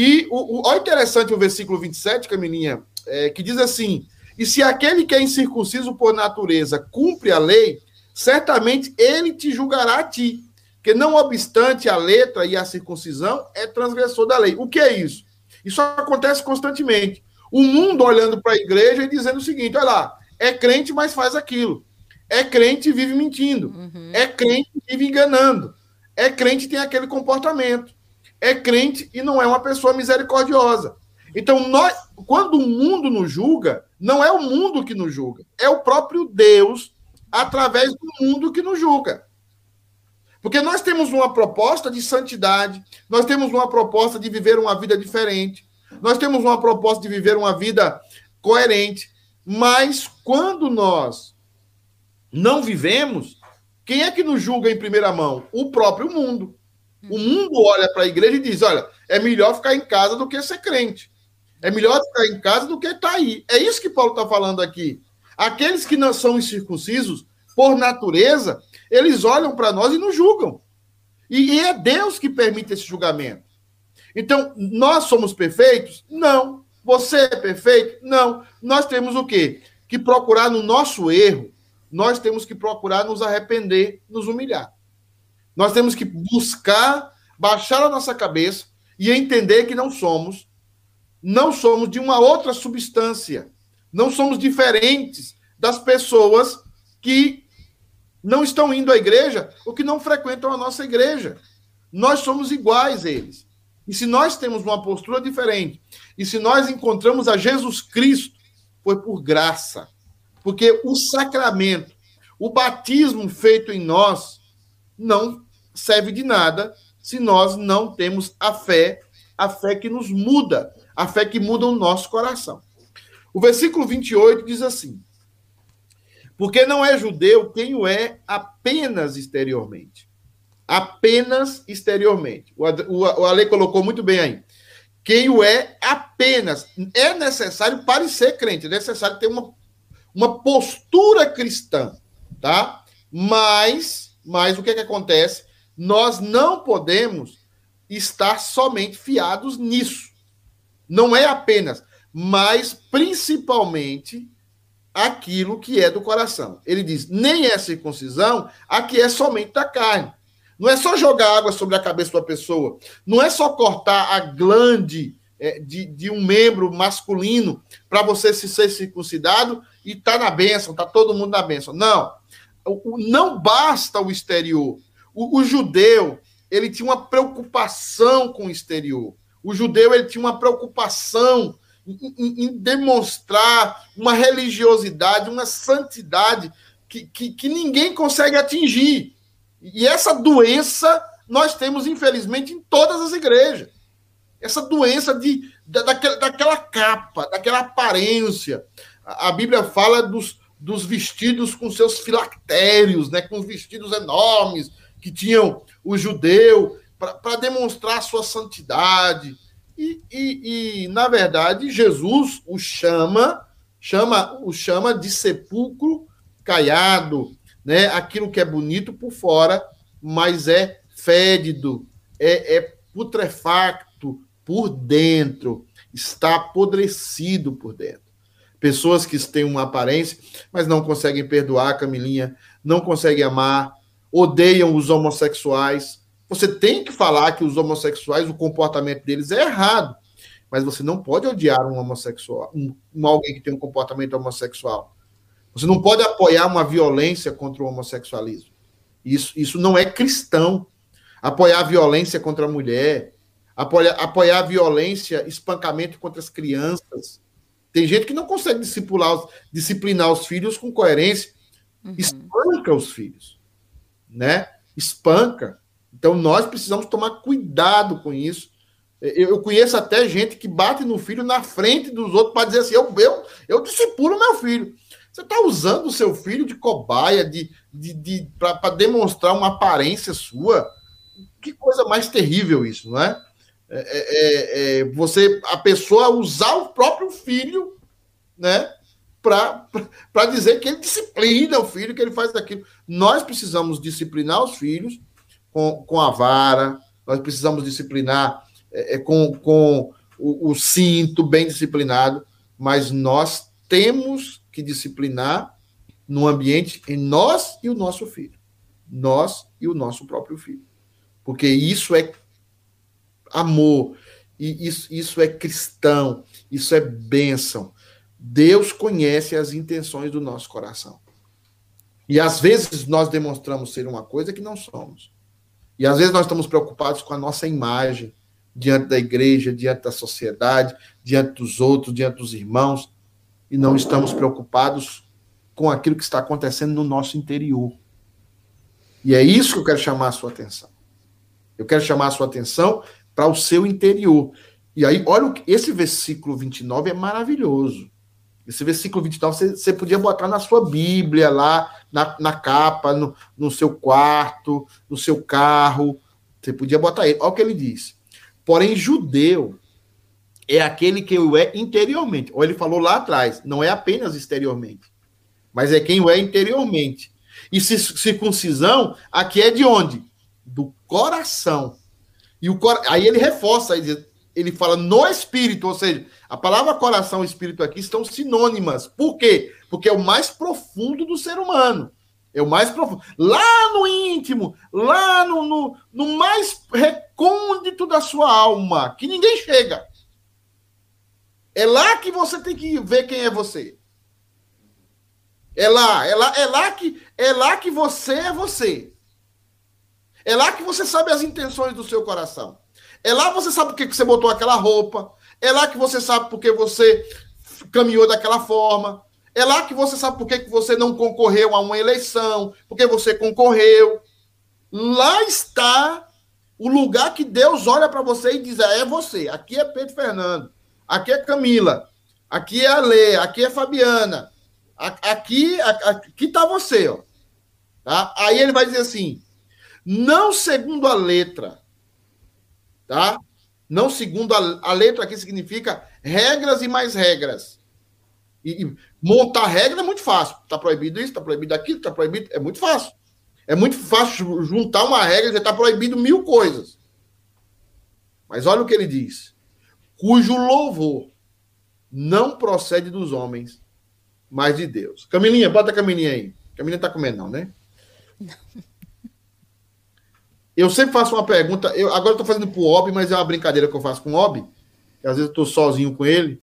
E o, o, olha interessante o versículo 27, Camilinha, é, que diz assim: E se aquele que é incircunciso por natureza cumpre a lei, certamente ele te julgará a ti. Que não obstante a letra e a circuncisão, é transgressor da lei. O que é isso? Isso acontece constantemente. O mundo olhando para a igreja e dizendo o seguinte: olha lá, é crente, mas faz aquilo. É crente e vive mentindo. Uhum. É crente e vive enganando É crente e tem aquele comportamento. É crente e não é uma pessoa misericordiosa. Então, nós, quando o mundo nos julga, não é o mundo que nos julga, é o próprio Deus através do mundo que nos julga. Porque nós temos uma proposta de santidade, nós temos uma proposta de viver uma vida diferente, nós temos uma proposta de viver uma vida coerente, mas quando nós não vivemos, quem é que nos julga em primeira mão? O próprio mundo. O mundo olha para a igreja e diz: olha, é melhor ficar em casa do que ser crente. É melhor ficar em casa do que estar tá aí. É isso que Paulo está falando aqui. Aqueles que não são incircuncisos, por natureza, eles olham para nós e nos julgam. E é Deus que permite esse julgamento. Então, nós somos perfeitos? Não. Você é perfeito? Não. Nós temos o quê? Que procurar no nosso erro, nós temos que procurar nos arrepender, nos humilhar. Nós temos que buscar baixar a nossa cabeça e entender que não somos, não somos de uma outra substância. Não somos diferentes das pessoas que não estão indo à igreja ou que não frequentam a nossa igreja. Nós somos iguais a eles. E se nós temos uma postura diferente, e se nós encontramos a Jesus Cristo, foi por graça. Porque o sacramento, o batismo feito em nós, não serve de nada se nós não temos a fé, a fé que nos muda, a fé que muda o nosso coração. O versículo 28 diz assim: Porque não é judeu quem o é apenas exteriormente. Apenas exteriormente. O, o, o Ale colocou muito bem aí. Quem o é apenas. É necessário parecer crente, é necessário ter uma, uma postura cristã, tá? Mas, mas o que, é que acontece? Nós não podemos estar somente fiados nisso. Não é apenas mas principalmente aquilo que é do coração. Ele diz: nem é circuncisão, a que é somente da carne. Não é só jogar água sobre a cabeça da pessoa, não é só cortar a glande é, de, de um membro masculino para você se ser circuncidado e tá na bênção, tá todo mundo na bênção. Não. Não basta o exterior. O, o judeu, ele tinha uma preocupação com o exterior. O judeu, ele tinha uma preocupação em, em demonstrar uma religiosidade, uma santidade que, que, que ninguém consegue atingir. E essa doença nós temos, infelizmente, em todas as igrejas. Essa doença de, da, daquela, daquela capa, daquela aparência. A, a Bíblia fala dos, dos vestidos com seus filactérios, né, com os vestidos enormes que tinham o judeu, para demonstrar sua santidade. E, e, e, na verdade, Jesus o chama, chama, o chama de sepulcro caiado, né? Aquilo que é bonito por fora, mas é fédido, é, é putrefacto por dentro, está apodrecido por dentro. Pessoas que têm uma aparência, mas não conseguem perdoar, Camilinha, não conseguem amar, odeiam os homossexuais, você tem que falar que os homossexuais, o comportamento deles é errado. Mas você não pode odiar um homossexual, um, um alguém que tem um comportamento homossexual. Você não pode apoiar uma violência contra o homossexualismo. Isso, isso não é cristão. Apoiar a violência contra a mulher, apoiar, apoiar a violência, espancamento contra as crianças. Tem gente que não consegue discipular os, disciplinar os filhos com coerência. Uhum. Espanca os filhos. Né? Espanca. Então, nós precisamos tomar cuidado com isso. Eu conheço até gente que bate no filho na frente dos outros para dizer assim: eu, eu, eu discipulo meu filho. Você está usando o seu filho de cobaia, de, de, de para demonstrar uma aparência sua. Que coisa mais terrível isso, não é? É, é, é, você, a pessoa usar o próprio filho, né, para dizer que ele disciplina o filho, que ele faz daquilo. Nós precisamos disciplinar os filhos com, com a vara, nós precisamos disciplinar é, é, com, com o, o cinto bem disciplinado, mas nós temos que disciplinar no ambiente em nós e o nosso filho. Nós e o nosso próprio filho. Porque isso é amor, e isso, isso é cristão, isso é bênção. Deus conhece as intenções do nosso coração. E às vezes nós demonstramos ser uma coisa que não somos. E às vezes nós estamos preocupados com a nossa imagem diante da igreja, diante da sociedade, diante dos outros, diante dos irmãos, e não estamos preocupados com aquilo que está acontecendo no nosso interior. E é isso que eu quero chamar a sua atenção. Eu quero chamar a sua atenção para o seu interior. E aí, olha, esse versículo 29 é maravilhoso. Esse versículo 29 você, você podia botar na sua Bíblia, lá na, na capa, no, no seu quarto, no seu carro. Você podia botar ele. Olha o que ele diz. Porém, judeu é aquele que o é interiormente. Ou ele falou lá atrás, não é apenas exteriormente, mas é quem o é interiormente. E circuncisão, aqui é de onde? Do coração. E o cor... aí ele reforça, ele fala no espírito, ou seja, a palavra coração e espírito aqui estão sinônimas. Por quê? Porque é o mais profundo do ser humano. É o mais profundo. Lá no íntimo, lá no, no, no mais recôndito da sua alma, que ninguém chega. É lá que você tem que ver quem é você. É lá, é lá, é lá que é lá que você é você. É lá que você sabe as intenções do seu coração. É lá você sabe por que você botou aquela roupa. É lá que você sabe por que você caminhou daquela forma. É lá que você sabe por que você não concorreu a uma eleição, porque você concorreu. Lá está o lugar que Deus olha para você e diz: é você. Aqui é Pedro Fernando, aqui é Camila, aqui é a Lê, aqui é Fabiana, aqui aqui está você, ó. Tá? Aí ele vai dizer assim: não segundo a letra, tá? Não segundo a, a letra aqui significa regras e mais regras. E, e montar regra é muito fácil. Está proibido isso, está proibido aquilo, está proibido. É muito fácil. É muito fácil juntar uma regra e está proibido mil coisas. Mas olha o que ele diz: cujo louvor não procede dos homens, mas de Deus. Camilinha, bota a Camilinha aí. Camilinha está comendo, não, né? Não. Eu sempre faço uma pergunta. Eu, agora eu tô fazendo pro Ob, mas é uma brincadeira que eu faço com o Ob. Às vezes eu tô sozinho com ele.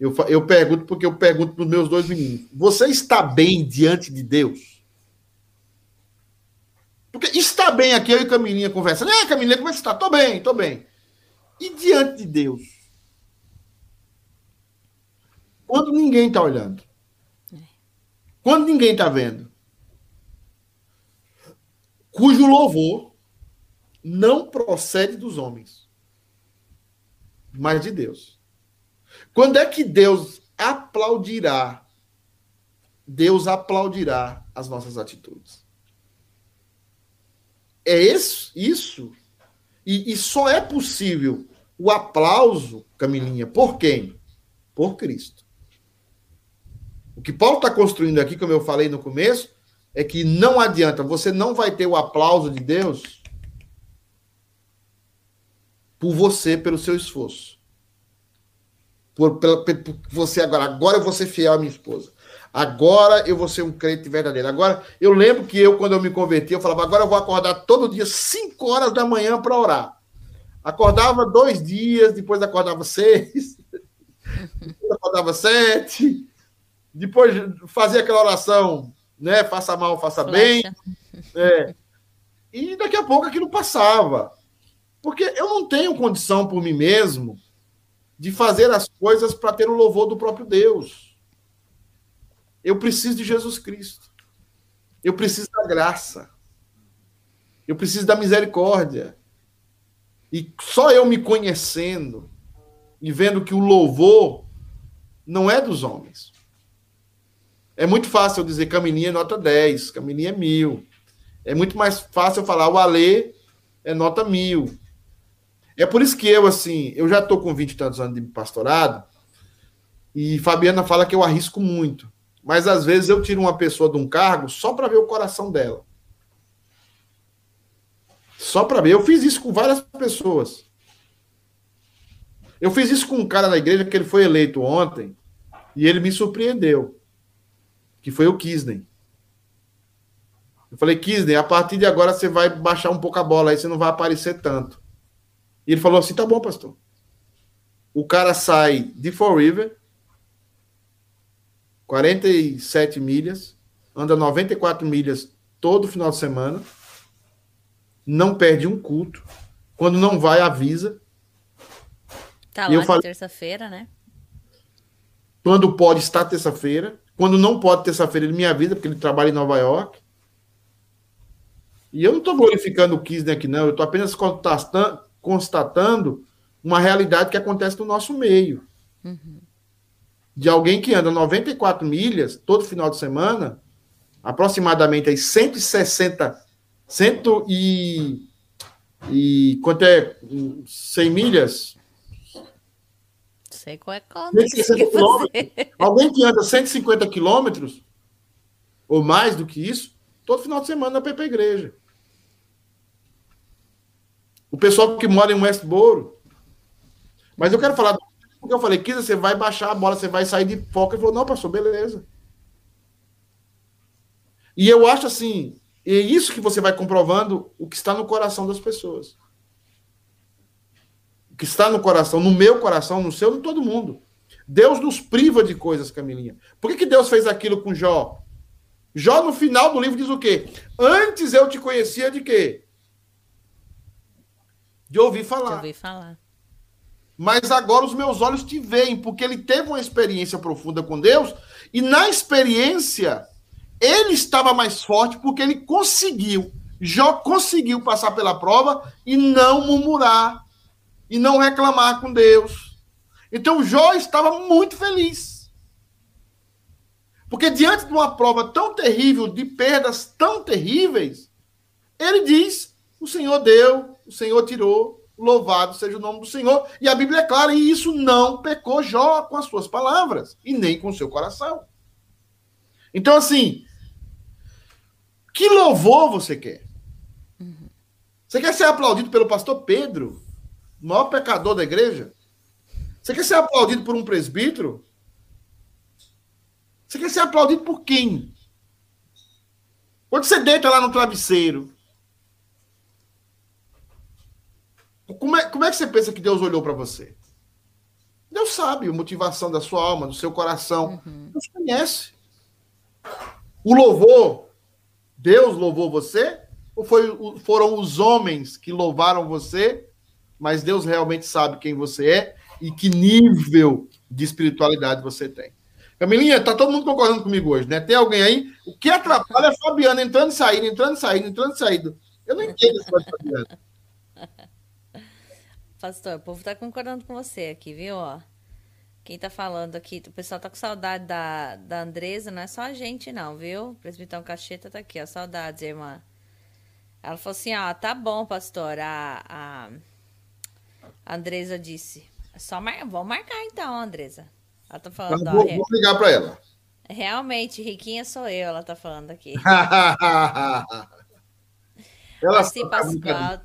Eu, eu pergunto porque eu pergunto pros meus dois meninos: Você está bem diante de Deus? Porque está bem aqui, eu e Camilinha conversando. É, Camilinha, como é que está? Tô bem, tô bem. E diante de Deus? Quando ninguém está olhando. Quando ninguém está vendo. Cujo louvor não procede dos homens, mas de Deus. Quando é que Deus aplaudirá? Deus aplaudirá as nossas atitudes. É isso, isso. E, e só é possível o aplauso, Camilinha, por quem? Por Cristo. O que Paulo está construindo aqui, como eu falei no começo, é que não adianta, você não vai ter o aplauso de Deus por você, pelo seu esforço. Por, por, por, você agora. Agora eu vou ser fiel à minha esposa. Agora eu vou ser um crente verdadeiro. Agora, eu lembro que eu, quando eu me converti, eu falava, agora eu vou acordar todo dia, 5 horas da manhã, para orar. Acordava dois dias, depois acordava seis, depois acordava sete, depois fazia aquela oração, né? Faça mal, faça bem. É. E daqui a pouco aquilo passava. Porque eu não tenho condição por mim mesmo de fazer as coisas para ter o louvor do próprio Deus. Eu preciso de Jesus Cristo. Eu preciso da graça. Eu preciso da misericórdia. E só eu me conhecendo e vendo que o louvor não é dos homens. É muito fácil eu dizer Camininha é nota 10, Camininha é mil. É muito mais fácil eu falar o Alê é nota mil. É por isso que eu, assim, eu já estou com 20 e tantos anos de pastorado, e Fabiana fala que eu arrisco muito. Mas às vezes eu tiro uma pessoa de um cargo só para ver o coração dela. Só para ver. Eu fiz isso com várias pessoas. Eu fiz isso com um cara na igreja que ele foi eleito ontem e ele me surpreendeu. Que foi o Kisney. Eu falei, Kisney, a partir de agora você vai baixar um pouco a bola, aí você não vai aparecer tanto. E ele falou assim: tá bom, pastor. O cara sai de Fall River, 47 milhas, anda 94 milhas todo final de semana, não perde um culto. Quando não vai, avisa. Tá lá falei, terça-feira, né? Quando pode, está terça-feira. Quando não pode, terça-feira, ele me avisa, porque ele trabalha em Nova York. E eu não estou glorificando o Kisner aqui, não. Eu estou apenas constatando uma realidade que acontece no nosso meio. Uhum. De alguém que anda 94 milhas todo final de semana, aproximadamente aí 160, 100 e, e quanto é 100 milhas? Sei qual é. Que alguém que anda 150 quilômetros ou mais do que isso, todo final de semana vai para a igreja. O pessoal que mora em Westboro. Mas eu quero falar porque eu falei, Kisa, você vai baixar a bola, você vai sair de foco. Ele falou, não, pastor, beleza. E eu acho assim, é isso que você vai comprovando o que está no coração das pessoas. O que está no coração, no meu coração, no seu, no todo mundo. Deus nos priva de coisas, Camilinha. Por que, que Deus fez aquilo com Jó? Jó, no final do livro, diz o quê? Antes eu te conhecia de quê? De ouvir falar. De ouvir falar. Mas agora os meus olhos te veem, porque ele teve uma experiência profunda com Deus, e na experiência ele estava mais forte porque ele conseguiu, Jó conseguiu passar pela prova e não murmurar, e não reclamar com Deus. Então Jó estava muito feliz. Porque diante de uma prova tão terrível, de perdas tão terríveis, ele diz: o Senhor deu, o Senhor tirou, louvado seja o nome do Senhor. E a Bíblia é clara, e isso não pecou Jó com as suas palavras, e nem com o seu coração. Então, assim, que louvor você quer? Você quer ser aplaudido pelo pastor Pedro, o maior pecador da igreja? Você quer ser aplaudido por um presbítero? Você quer ser aplaudido por quem? Quando você deita lá no travesseiro, Como é, como é que você pensa que Deus olhou para você? Deus sabe a motivação da sua alma, do seu coração. Uhum. Deus conhece. O louvor, Deus louvou você? Ou foi, foram os homens que louvaram você? Mas Deus realmente sabe quem você é e que nível de espiritualidade você tem. Camilinha, tá todo mundo concordando comigo hoje, né? Tem alguém aí? O que atrapalha é Fabiana entrando e saindo, entrando e saindo, entrando e saindo. Eu não entendo isso, Fabiana. Pastor, o povo tá concordando com você aqui, viu? Ó, quem tá falando aqui, o pessoal tá com saudade da, da Andresa, não é só a gente, não, viu? O presbitão Cacheta tá aqui, ó. Saudades, irmã. Ela falou assim: ó, tá bom, pastor. A, a, a Andresa disse. É só mar... Vamos marcar então, Andresa. Ela tá falando. Vou, ó, vou ligar pra ela. Realmente, riquinha sou eu, ela tá falando aqui. ela assim, Pascoal.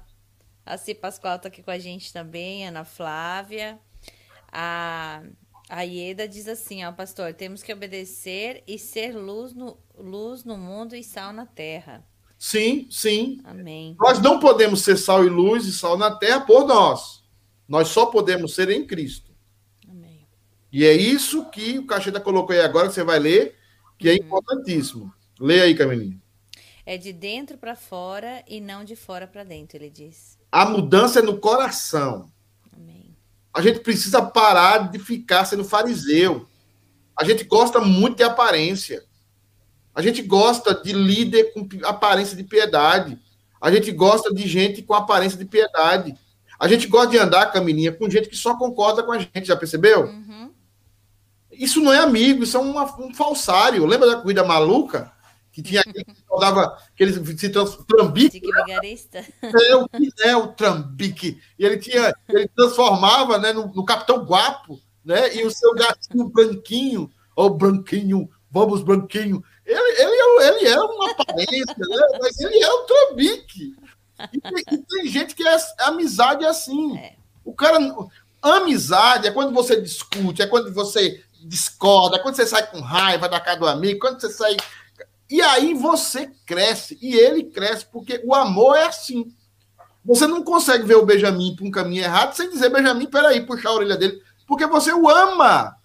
A C Pascoal tá aqui com a gente também, Ana Flávia. A, a Ieda diz assim, ó, pastor, temos que obedecer e ser luz no, luz no mundo e sal na terra. Sim, sim. Amém. Nós não podemos ser sal e luz e sal na terra por nós. Nós só podemos ser em Cristo. Amém. E é isso que o Cacheta colocou aí agora, que você vai ler, que é uhum. importantíssimo. Leia aí, Camilinha. É de dentro para fora e não de fora para dentro, ele diz. A mudança é no coração. Amém. A gente precisa parar de ficar sendo fariseu. A gente gosta muito de aparência. A gente gosta de líder com aparência de piedade. A gente gosta de gente com aparência de piedade. A gente gosta de andar, Camininha, com gente que só concorda com a gente, já percebeu? Uhum. Isso não é amigo, isso é uma, um falsário. Lembra da corrida maluca? Que tinha aquele que dava aquele se trambique. É o, é o trambique. E ele tinha, ele transformava né, no, no Capitão Guapo, né? E o seu gatinho branquinho, oh, branquinho, vamos, branquinho. Ele, ele, ele é uma aparência, né? Mas ele é um trambique. E tem, e tem gente que é amizade é assim. É. O cara. Amizade é quando você discute, é quando você discorda, é quando você sai com raiva da casa do amigo, quando você sai e aí você cresce, e ele cresce, porque o amor é assim. Você não consegue ver o Benjamin para um caminho errado sem dizer, Benjamin, peraí, puxar a orelha dele, porque você o ama.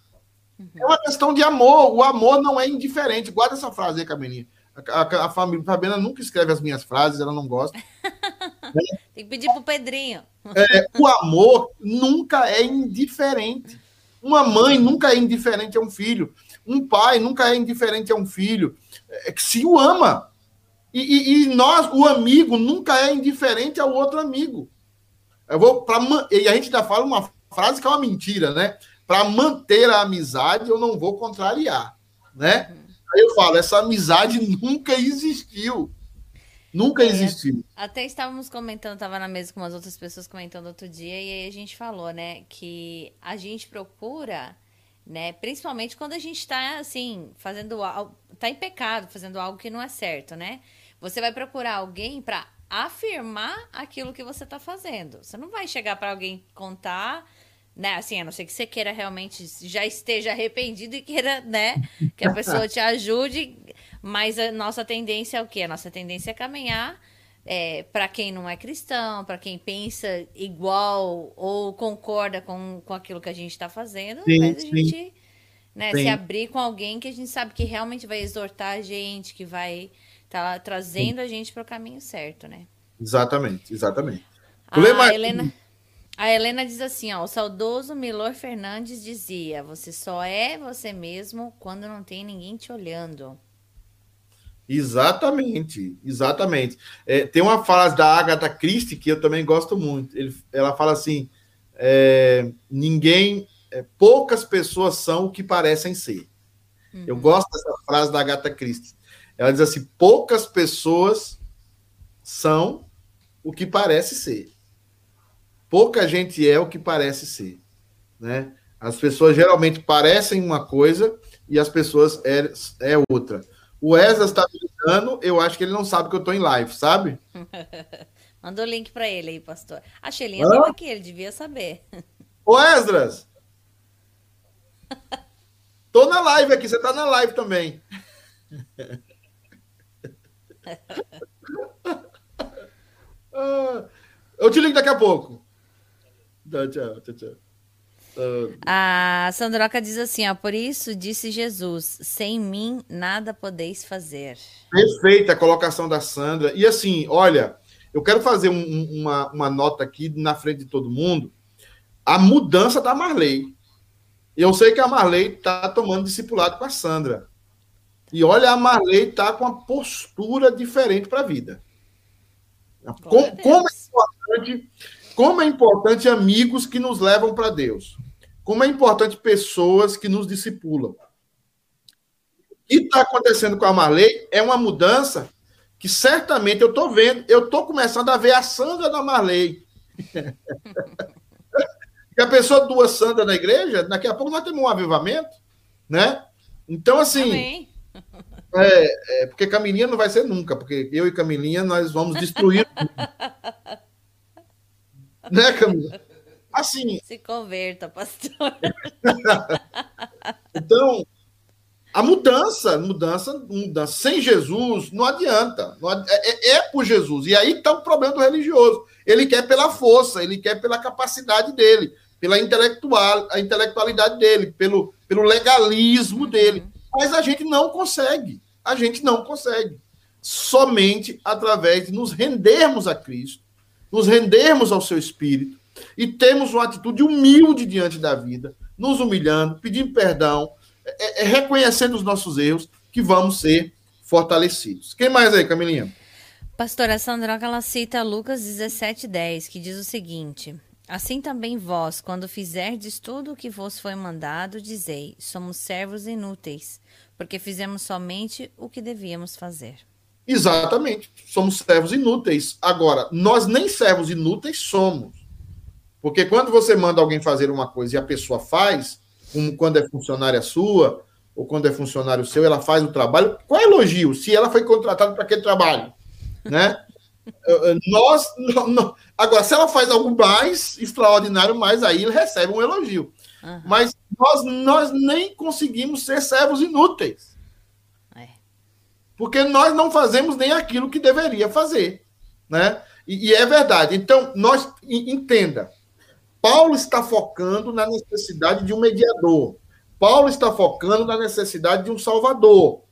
É uma questão de amor. O amor não é indiferente. Guarda essa frase aí, Camilinha. A, a, a família Fabiana nunca escreve as minhas frases, ela não gosta. Tem que pedir pro Pedrinho. É, o amor nunca é indiferente. Uma mãe nunca é indiferente a um filho. Um pai nunca é indiferente a um filho. É, se o ama. E, e, e, nós, o amigo, nunca é indiferente ao outro amigo. Eu vou pra, e a gente ainda fala uma frase que é uma mentira, né? Para manter a amizade, eu não vou contrariar, né? Uhum. Aí eu falo, essa amizade nunca existiu. Nunca é, existiu. Até estávamos comentando, estava na mesa com umas outras pessoas comentando outro dia, e aí a gente falou, né, que a gente procura, né, principalmente quando a gente está, assim, fazendo algo, tá em pecado, fazendo algo que não é certo, né? Você vai procurar alguém para afirmar aquilo que você está fazendo. Você não vai chegar para alguém contar né? Assim, a não ser que você queira realmente já esteja arrependido e queira, né, que a pessoa te ajude, mas a nossa tendência é o quê? A nossa tendência é caminhar é, para quem não é cristão, para quem pensa igual ou concorda com, com aquilo que a gente está fazendo, sim, mas a sim. gente né, se abrir com alguém que a gente sabe que realmente vai exortar a gente, que vai estar tá trazendo sim. a gente para o caminho certo, né? Exatamente, exatamente. Ah, Helena... A Helena diz assim, ó, o saudoso Milor Fernandes dizia: "Você só é você mesmo quando não tem ninguém te olhando". Exatamente, exatamente. É, tem uma frase da Agatha Christie que eu também gosto muito. Ele, ela fala assim: é, ninguém, é, poucas pessoas são o que parecem ser. Uhum. Eu gosto dessa frase da Agatha Christie. Ela diz assim: poucas pessoas são o que parece ser pouca gente é o que parece ser, né? As pessoas geralmente parecem uma coisa e as pessoas é, é outra. O Esdras está me ligando, eu acho que ele não sabe que eu estou em live, sabe? Manda o link para ele aí, pastor. A Shelinha estava aqui, ele devia saber. Ô Esdras! Tô na live aqui, você tá na live também. eu te ligo daqui a pouco. Tchau, tchau, tchau, tchau. A Sandroca diz assim, ó, por isso disse Jesus, sem mim nada podeis fazer. Perfeita a colocação da Sandra. E assim, olha, eu quero fazer um, uma, uma nota aqui na frente de todo mundo. A mudança da Marley. Eu sei que a Marley está tomando discipulado com a Sandra. E olha, a Marley está com uma postura diferente para a vida. Como é importante como é importante amigos que nos levam para Deus. Como é importante pessoas que nos discipulam. O que está acontecendo com a Marley é uma mudança que certamente eu estou vendo, eu estou começando a ver a Sandra da Marley. que a pessoa duas Sandra na igreja, daqui a pouco nós temos um avivamento, né? Então, assim. É, é, porque Camilinha não vai ser nunca, porque eu e Camilinha nós vamos destruir. Né, Camila? Assim. Se converta, pastor. então, a mudança, mudança, mudança sem Jesus não adianta. Não adianta é, é, por Jesus. E aí está o problema do religioso. Ele quer pela força, ele quer pela capacidade dele, pela intelectual, a intelectualidade dele, pelo, pelo legalismo uhum. dele. Mas a gente não consegue. A gente não consegue. Somente através de nos rendermos a Cristo nos rendermos ao seu espírito e termos uma atitude humilde diante da vida, nos humilhando, pedindo perdão, é, é, reconhecendo os nossos erros, que vamos ser fortalecidos. Quem mais aí, Camilinha? Pastora Sandra, ela cita Lucas 17,10, que diz o seguinte: Assim também vós, quando fizerdes tudo o que vos foi mandado, dizei: somos servos inúteis, porque fizemos somente o que devíamos fazer. Exatamente. Somos servos inúteis. Agora, nós nem servos inúteis somos. Porque quando você manda alguém fazer uma coisa e a pessoa faz, como quando é funcionária sua, ou quando é funcionário seu, ela faz o trabalho, qual é elogio? Se ela foi contratada para aquele trabalho, né? nós, não, agora, se ela faz algo mais extraordinário, mais aí ele recebe um elogio. Uhum. Mas nós, nós nem conseguimos ser servos inúteis. Porque nós não fazemos nem aquilo que deveria fazer. Né? E, e é verdade. Então, nós entenda. Paulo está focando na necessidade de um mediador. Paulo está focando na necessidade de um salvador.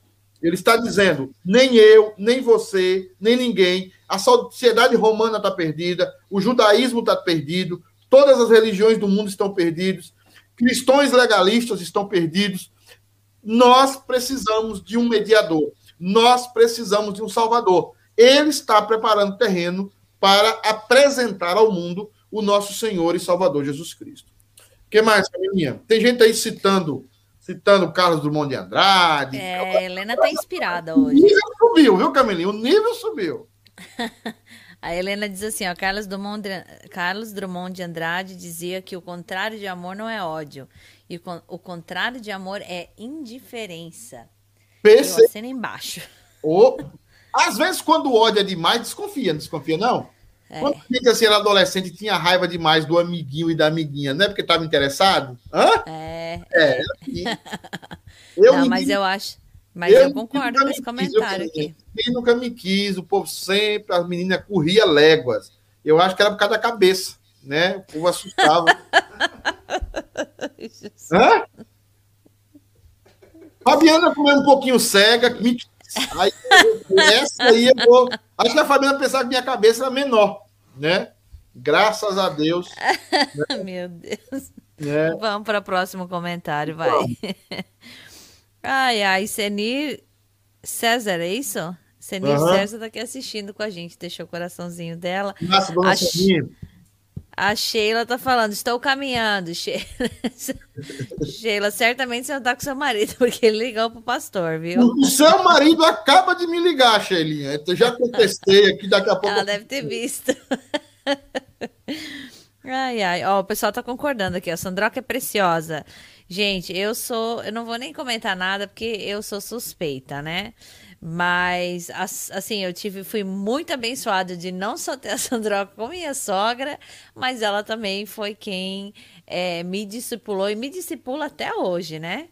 Ele está dizendo: nem eu, nem você, nem ninguém. A sociedade romana está perdida, o judaísmo está perdido, todas as religiões do mundo estão perdidos, cristãos legalistas estão perdidos. Nós precisamos de um mediador, nós precisamos de um salvador. Ele está preparando terreno para apresentar ao mundo o nosso Senhor e Salvador Jesus Cristo. O que mais, Camilinha? Tem gente aí citando citando Carlos Drummond de Andrade. É, Helena está inspirada hoje. O nível subiu, viu, Camilinha? O nível subiu. A Helena diz assim, ó, Carlos Drummond, de, Carlos Drummond de Andrade dizia que o contrário de amor não é ódio. E o, contrário de amor é indiferença. Pense... Eu assino embaixo. Oh, às vezes, quando o ódio é demais, desconfia, não desconfia, não? É. Quando a gente assim, era adolescente tinha raiva demais do amiguinho e da amiguinha, não é porque estava interessado? Hã? É. É. Eu não, mas eu acho. Mas eu, eu concordo com esse comentário quis, aqui. Quem nunca me quis, o povo sempre, as meninas corria léguas. Eu acho que era por causa da cabeça, né? O povo assustava. Hã? Fabiana comendo um pouquinho cega, me Aí, essa aí eu vou. Acho que a Fabiana pensava que minha cabeça era menor, né? Graças a Deus. Né? Meu Deus. É. Vamos para o próximo comentário, vai. ai, ai, Senir César, é isso? Senir uhum. César está aqui assistindo com a gente, deixou o coraçãozinho dela. Nossa, dona a, Senir. A Sheila tá falando, estou caminhando, Sheila. Sheila, certamente você não tá com seu marido, porque ele ligou pro pastor, viu? O seu marido acaba de me ligar, Sheilinha. Eu já contestei aqui, daqui a pouco. Ela deve ter visto. Ai, ai. Ó, o pessoal tá concordando aqui. A Sandroca é preciosa. Gente, eu sou. Eu não vou nem comentar nada, porque eu sou suspeita, né? Mas, assim, eu tive, fui muito abençoada de não só ter a Sandroca como minha sogra, mas ela também foi quem é, me discipulou e me discipula até hoje, né?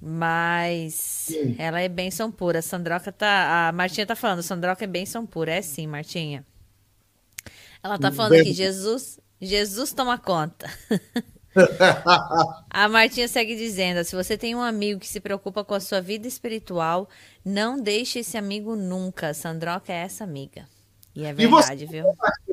Mas sim. ela é bênção pura. A Sandroca tá. A Martinha tá falando, a Sandroca é bênção pura. É sim, Martinha. Ela tá falando aqui, Jesus, Jesus toma conta. a Martinha segue dizendo: se você tem um amigo que se preocupa com a sua vida espiritual, não deixe esse amigo nunca. Sandroca é essa amiga. E é verdade, e você, viu?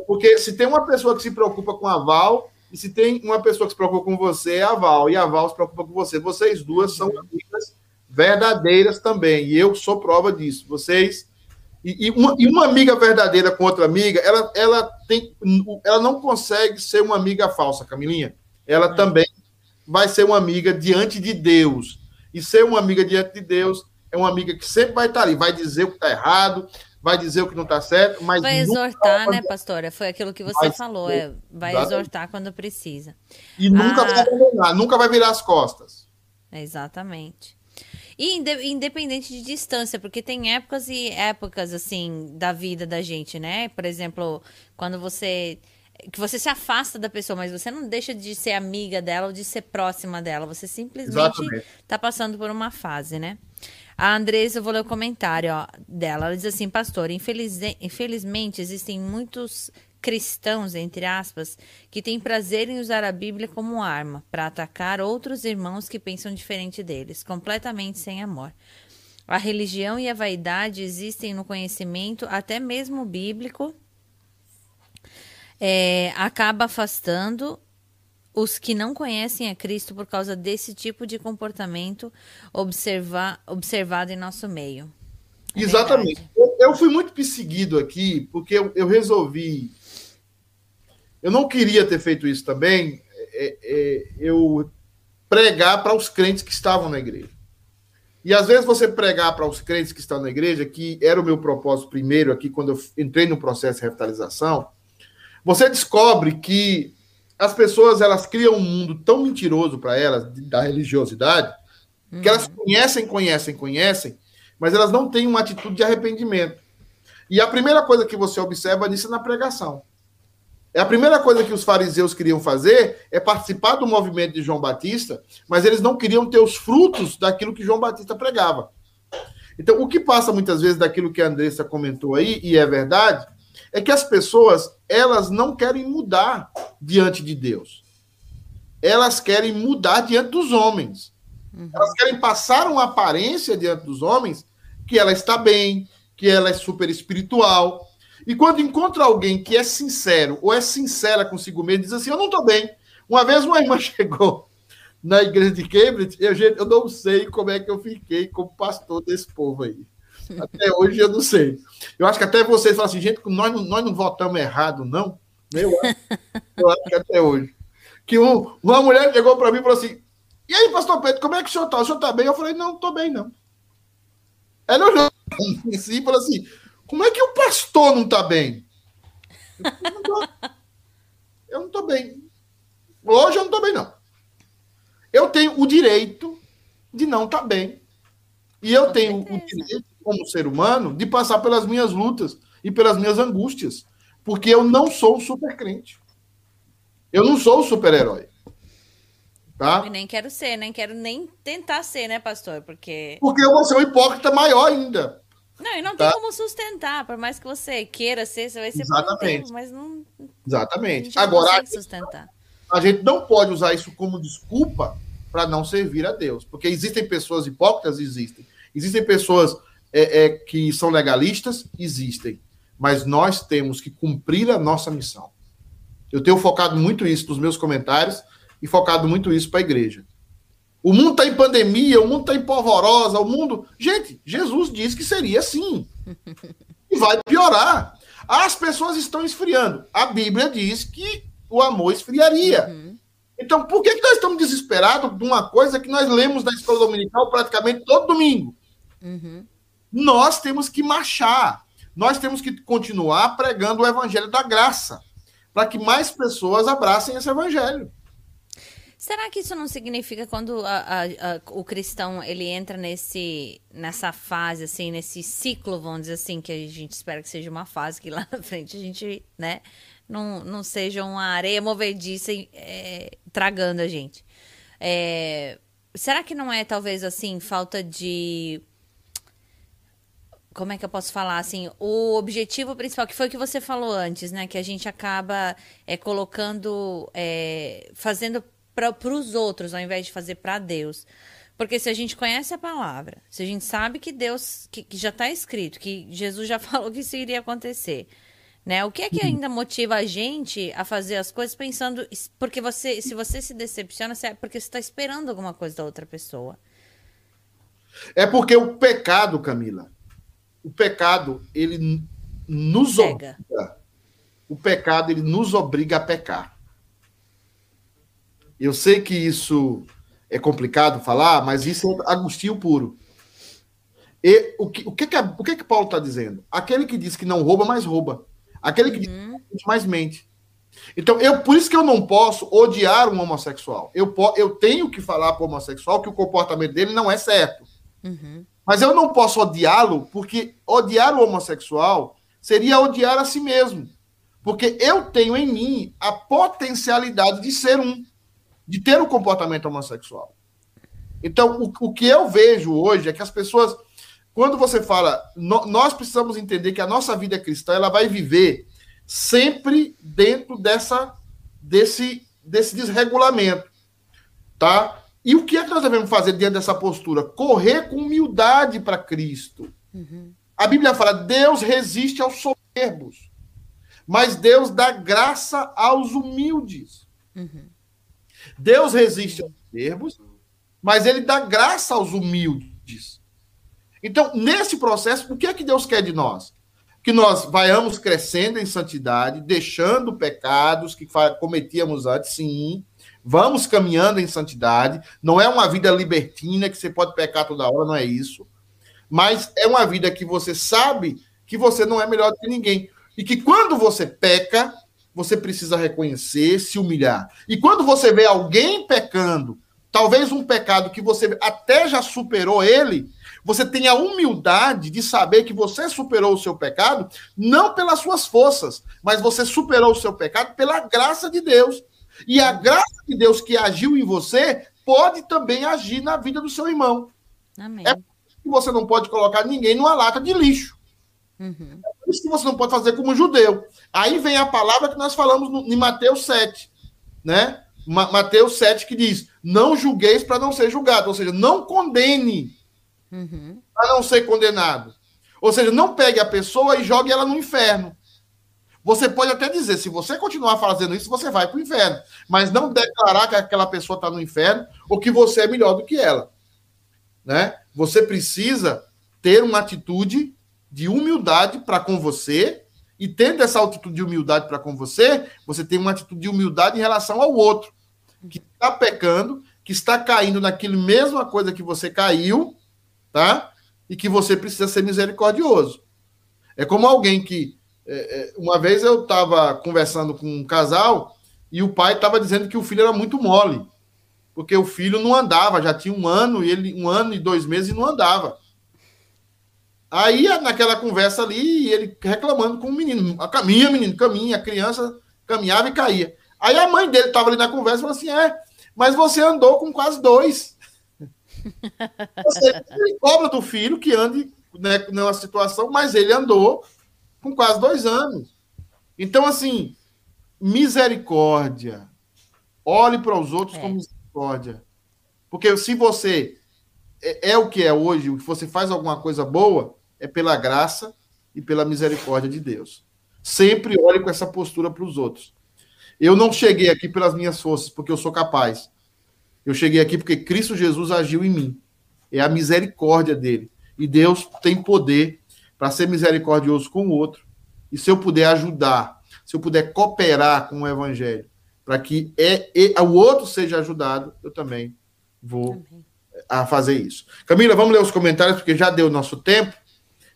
Porque se tem uma pessoa que se preocupa com a Val, e se tem uma pessoa que se preocupa com você, é a Val. E a Val se preocupa com você. Vocês duas são uhum. amigas verdadeiras também. E eu sou prova disso. Vocês. E, e, uma, e uma amiga verdadeira com outra amiga, ela, ela, tem, ela não consegue ser uma amiga falsa, Camilinha ela é. também vai ser uma amiga diante de Deus. E ser uma amiga diante de Deus é uma amiga que sempre vai estar ali, vai dizer o que está errado, vai dizer o que não está certo, mas. Vai exortar, vai... né, pastora? Foi aquilo que você vai falou, é, vai exatamente. exortar quando precisa. E nunca ah... vai abandonar, nunca vai virar as costas. Exatamente. E independente de distância, porque tem épocas e épocas, assim, da vida da gente, né? Por exemplo, quando você que você se afasta da pessoa, mas você não deixa de ser amiga dela ou de ser próxima dela. Você simplesmente está passando por uma fase, né? A Andresa, eu vou ler o comentário ó, dela. Ela diz assim, pastor, infeliz, infelizmente existem muitos cristãos, entre aspas, que têm prazer em usar a Bíblia como arma para atacar outros irmãos que pensam diferente deles, completamente sem amor. A religião e a vaidade existem no conhecimento, até mesmo bíblico, é, acaba afastando os que não conhecem a Cristo por causa desse tipo de comportamento observado em nosso meio. É Exatamente. Eu, eu, fui muito perseguido aqui porque eu, eu, resolvi. Eu não queria ter feito isso também. É, é, eu pregar para os crentes que estavam na igreja. E às vezes você pregar para os crentes que estão na igreja, que era o meu propósito primeiro aqui, quando eu entrei no processo de revitalização, você descobre que as pessoas elas criam um mundo tão mentiroso para elas da religiosidade uhum. que elas uhum. conhecem, conhecem, conhecem, mas elas não têm uma atitude de arrependimento. E a primeira coisa que você observa nisso é na pregação. É a primeira coisa que os fariseus queriam fazer é participar do movimento de João Batista, mas eles não queriam ter os frutos daquilo que João Batista pregava. Então, o que passa muitas vezes daquilo que a Andressa comentou aí, e é verdade, é que as pessoas elas não querem mudar diante de Deus. Elas querem mudar diante dos homens. Uhum. Elas querem passar uma aparência diante dos homens que ela está bem, que ela é super espiritual. E quando encontra alguém que é sincero ou é sincera consigo mesmo, diz assim: Eu não estou bem. Uma vez uma irmã chegou na igreja de Cambridge, eu, eu não sei como é que eu fiquei como pastor desse povo aí. Até hoje eu não sei. Eu acho que até vocês falam assim, gente, nós não, nós não votamos errado, não. Eu acho, eu acho que até hoje. Que um, uma mulher chegou para mim e falou assim: E aí, pastor Pedro, como é que o senhor está? O senhor está bem? Eu falei: Não, estou bem, não. Ela olhou assim e falou assim: Como é que o pastor não está bem? Eu não estou bem. Hoje eu não estou bem, não. Eu tenho o direito de não estar tá bem. E eu Com tenho certeza. o direito, como ser humano, de passar pelas minhas lutas e pelas minhas angústias. Porque eu não sou um super crente. Eu não sou um super-herói. Tá? E nem quero ser, nem quero nem tentar ser, né, pastor? Porque. Porque eu vou ser um hipócrita maior ainda. Não, e não tá? tem como sustentar, por mais que você queira ser, você vai ser Exatamente. um tempo, mas não. Exatamente. Agora, sustentar. a gente não pode usar isso como desculpa para não servir a Deus. Porque existem pessoas hipócritas, existem. Existem pessoas é, é, que são legalistas, existem. Mas nós temos que cumprir a nossa missão. Eu tenho focado muito isso nos meus comentários e focado muito isso para a igreja. O mundo está em pandemia, o mundo está em polvorosa, o mundo. Gente, Jesus disse que seria assim. E vai piorar. As pessoas estão esfriando. A Bíblia diz que o amor esfriaria. Uhum. Então, por que, que nós estamos desesperados de uma coisa que nós lemos na escola dominical praticamente todo domingo? Uhum. Nós temos que marchar. Nós temos que continuar pregando o evangelho da graça, para que mais pessoas abracem esse evangelho. Será que isso não significa quando a, a, a, o cristão ele entra nesse nessa fase assim, nesse ciclo, vamos dizer assim, que a gente espera que seja uma fase que lá na frente a gente, né, não, não seja uma areia movediça é, tragando a gente. É, será que não é talvez assim falta de como é que eu posso falar assim o objetivo principal que foi o que você falou antes né que a gente acaba é, colocando é, fazendo para os outros ao invés de fazer para Deus porque se a gente conhece a palavra se a gente sabe que Deus que, que já está escrito que Jesus já falou que isso iria acontecer né? O que é que uhum. ainda motiva a gente a fazer as coisas pensando. Porque você, se você se decepciona, é porque você está esperando alguma coisa da outra pessoa. É porque o pecado, Camila, o pecado, ele nos Pega. obriga. O pecado, ele nos obriga a pecar. Eu sei que isso é complicado falar, mas isso é agostinho puro. E o que, o que, que, o que, que Paulo está dizendo? Aquele que diz que não rouba, mais rouba. Aquele que uhum. diz mais mente. Então, eu, por isso que eu não posso odiar um homossexual. Eu, eu tenho que falar para o homossexual que o comportamento dele não é certo. Uhum. Mas eu não posso odiá-lo, porque odiar o homossexual seria odiar a si mesmo. Porque eu tenho em mim a potencialidade de ser um, de ter um comportamento homossexual. Então, o, o que eu vejo hoje é que as pessoas quando você fala, no, nós precisamos entender que a nossa vida cristã ela vai viver sempre dentro dessa desse desse desregulamento, tá? E o que é que nós devemos fazer diante dessa postura? Correr com humildade para Cristo. Uhum. A Bíblia fala: Deus resiste aos soberbos, mas Deus dá graça aos humildes. Uhum. Deus resiste aos soberbos, mas Ele dá graça aos humildes. Então, nesse processo, o que é que Deus quer de nós? Que nós vayamos crescendo em santidade, deixando pecados que cometíamos antes, sim. Vamos caminhando em santidade. Não é uma vida libertina que você pode pecar toda hora, não é isso. Mas é uma vida que você sabe que você não é melhor do que ninguém. E que quando você peca, você precisa reconhecer, se humilhar. E quando você vê alguém pecando, talvez um pecado que você até já superou ele, você tem a humildade de saber que você superou o seu pecado, não pelas suas forças, mas você superou o seu pecado pela graça de Deus. E a graça de Deus que agiu em você pode também agir na vida do seu irmão. Amém. É por isso que você não pode colocar ninguém numa lata de lixo. Uhum. É por isso que você não pode fazer como judeu. Aí vem a palavra que nós falamos no, em Mateus 7, né? Mateus 7 que diz: Não julgueis para não ser julgado, ou seja, não condene uhum. para não ser condenado. Ou seja, não pegue a pessoa e jogue ela no inferno. Você pode até dizer, se você continuar fazendo isso, você vai para o inferno. Mas não declarar que aquela pessoa está no inferno ou que você é melhor do que ela. Né? Você precisa ter uma atitude de humildade para com você, e tendo essa atitude de humildade para com você, você tem uma atitude de humildade em relação ao outro, que está pecando, que está caindo naquilo mesma coisa que você caiu, tá? E que você precisa ser misericordioso. É como alguém que. É, é uma vez eu estava conversando com um casal e o pai estava dizendo que o filho era muito mole, porque o filho não andava, já tinha um ano e ele um ano e dois meses e não andava. Aí, naquela conversa ali, ele reclamando com o menino. Caminha, menino, caminha. A criança caminhava e caía. Aí a mãe dele estava ali na conversa e falou assim: É, mas você andou com quase dois. Você cobra do filho que ande né, numa situação, mas ele andou com quase dois anos. Então, assim, misericórdia. Olhe para os outros é. com misericórdia. Porque se você é, é, o que é hoje, se você faz alguma coisa boa, é pela graça e pela misericórdia de Deus. Sempre olhe com essa postura para os outros. Eu não cheguei aqui pelas minhas forças, porque eu sou capaz. Eu cheguei aqui porque Cristo Jesus agiu em mim. É a misericórdia dele. E Deus tem poder para ser misericordioso com o outro. E se eu puder ajudar, se eu puder cooperar com o evangelho, para que é, é, o outro seja ajudado, eu também vou a fazer isso. Camila, vamos ler os comentários, porque já deu o nosso tempo.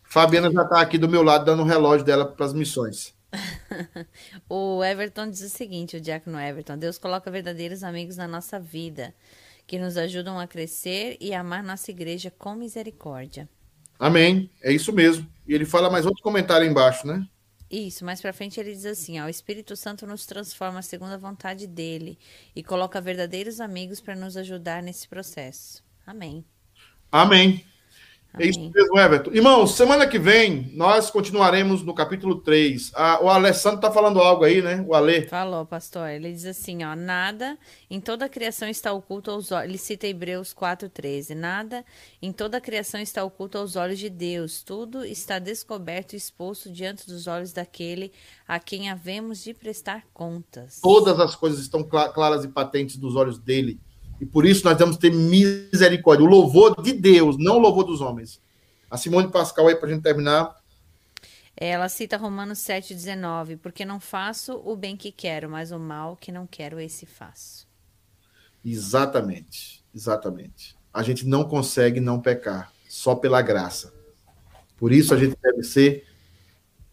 Fabiana já está aqui do meu lado, dando o relógio dela para as missões. o Everton diz o seguinte: o diácono Everton, Deus coloca verdadeiros amigos na nossa vida, que nos ajudam a crescer e amar nossa igreja com misericórdia. Amém. É isso mesmo. E ele fala mais outro comentário embaixo, né? Isso, mais para frente ele diz assim: ó, o Espírito Santo nos transforma segundo a vontade dele e coloca verdadeiros amigos para nos ajudar nesse processo. Amém. Amém. É isso mesmo, Everton. Irmãos, semana que vem nós continuaremos no capítulo 3. Ah, o Alessandro está falando algo aí, né? O Alê. Falou, pastor. Ele diz assim, ó, nada em toda a criação está oculto aos olhos. Ele cita Hebreus 4,13. Nada em toda a criação está oculto aos olhos de Deus. Tudo está descoberto e exposto diante dos olhos daquele a quem havemos de prestar contas. Todas as coisas estão claras e patentes dos olhos dele. E por isso nós que ter misericórdia. O louvor de Deus, não o louvor dos homens. A Simone Pascal aí para a gente terminar. Ela cita Romanos 7,19, porque não faço o bem que quero, mas o mal que não quero, esse faço. Exatamente, exatamente. A gente não consegue não pecar, só pela graça. Por isso a gente deve ser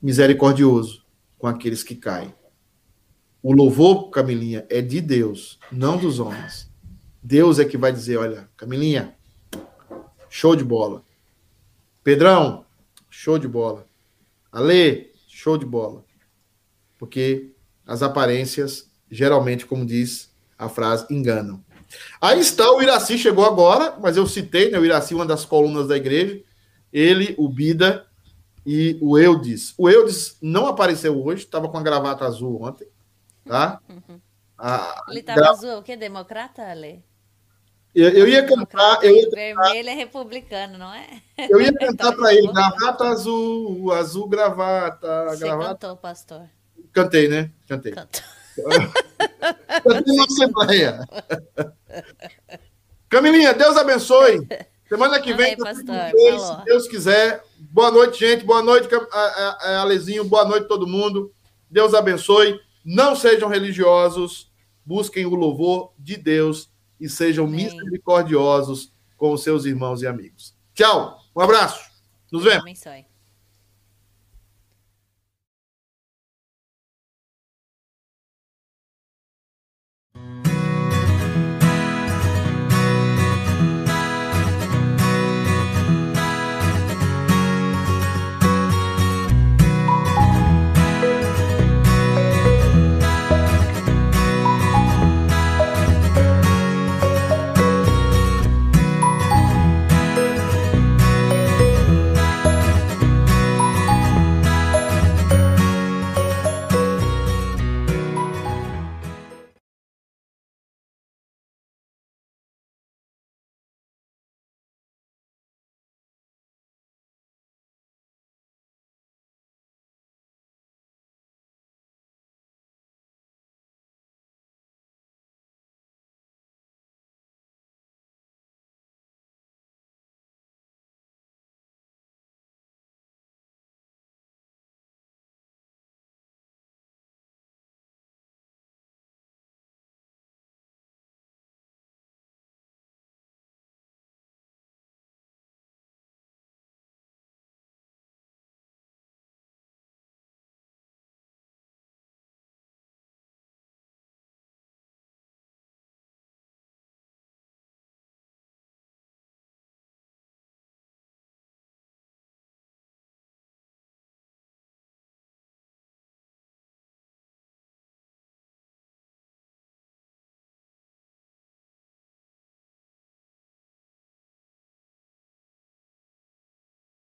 misericordioso com aqueles que caem. O louvor, Camilinha, é de Deus, não dos homens. Deus é que vai dizer: olha, Camilinha, show de bola. Pedrão, show de bola. Ale, show de bola. Porque as aparências, geralmente, como diz a frase, enganam. Aí está o Iraci, chegou agora, mas eu citei, né? O Iraci, uma das colunas da igreja. Ele, o Bida e o Eudes. O Eudes não apareceu hoje, estava com a gravata azul ontem, tá? Uhum. Ele estava gra... azul, o que? Democrata, Ale? Eu, eu ia cantar. Eu ia Vermelho é republicano, não é? Eu ia cantar para ele, gravata azul, azul gravata. Você gravata. cantou, pastor? Cantei, né? Cantei. Cantou. Cantei na Assembleia. Camilinha, Deus abençoe. Semana que vem, pastor, se Deus quiser. Boa noite, gente. Boa noite, Alezinho. Boa noite, todo mundo. Deus abençoe. Não sejam religiosos. Busquem o louvor de Deus e sejam Amém. misericordiosos com os seus irmãos e amigos. Tchau, um abraço, nos vemos.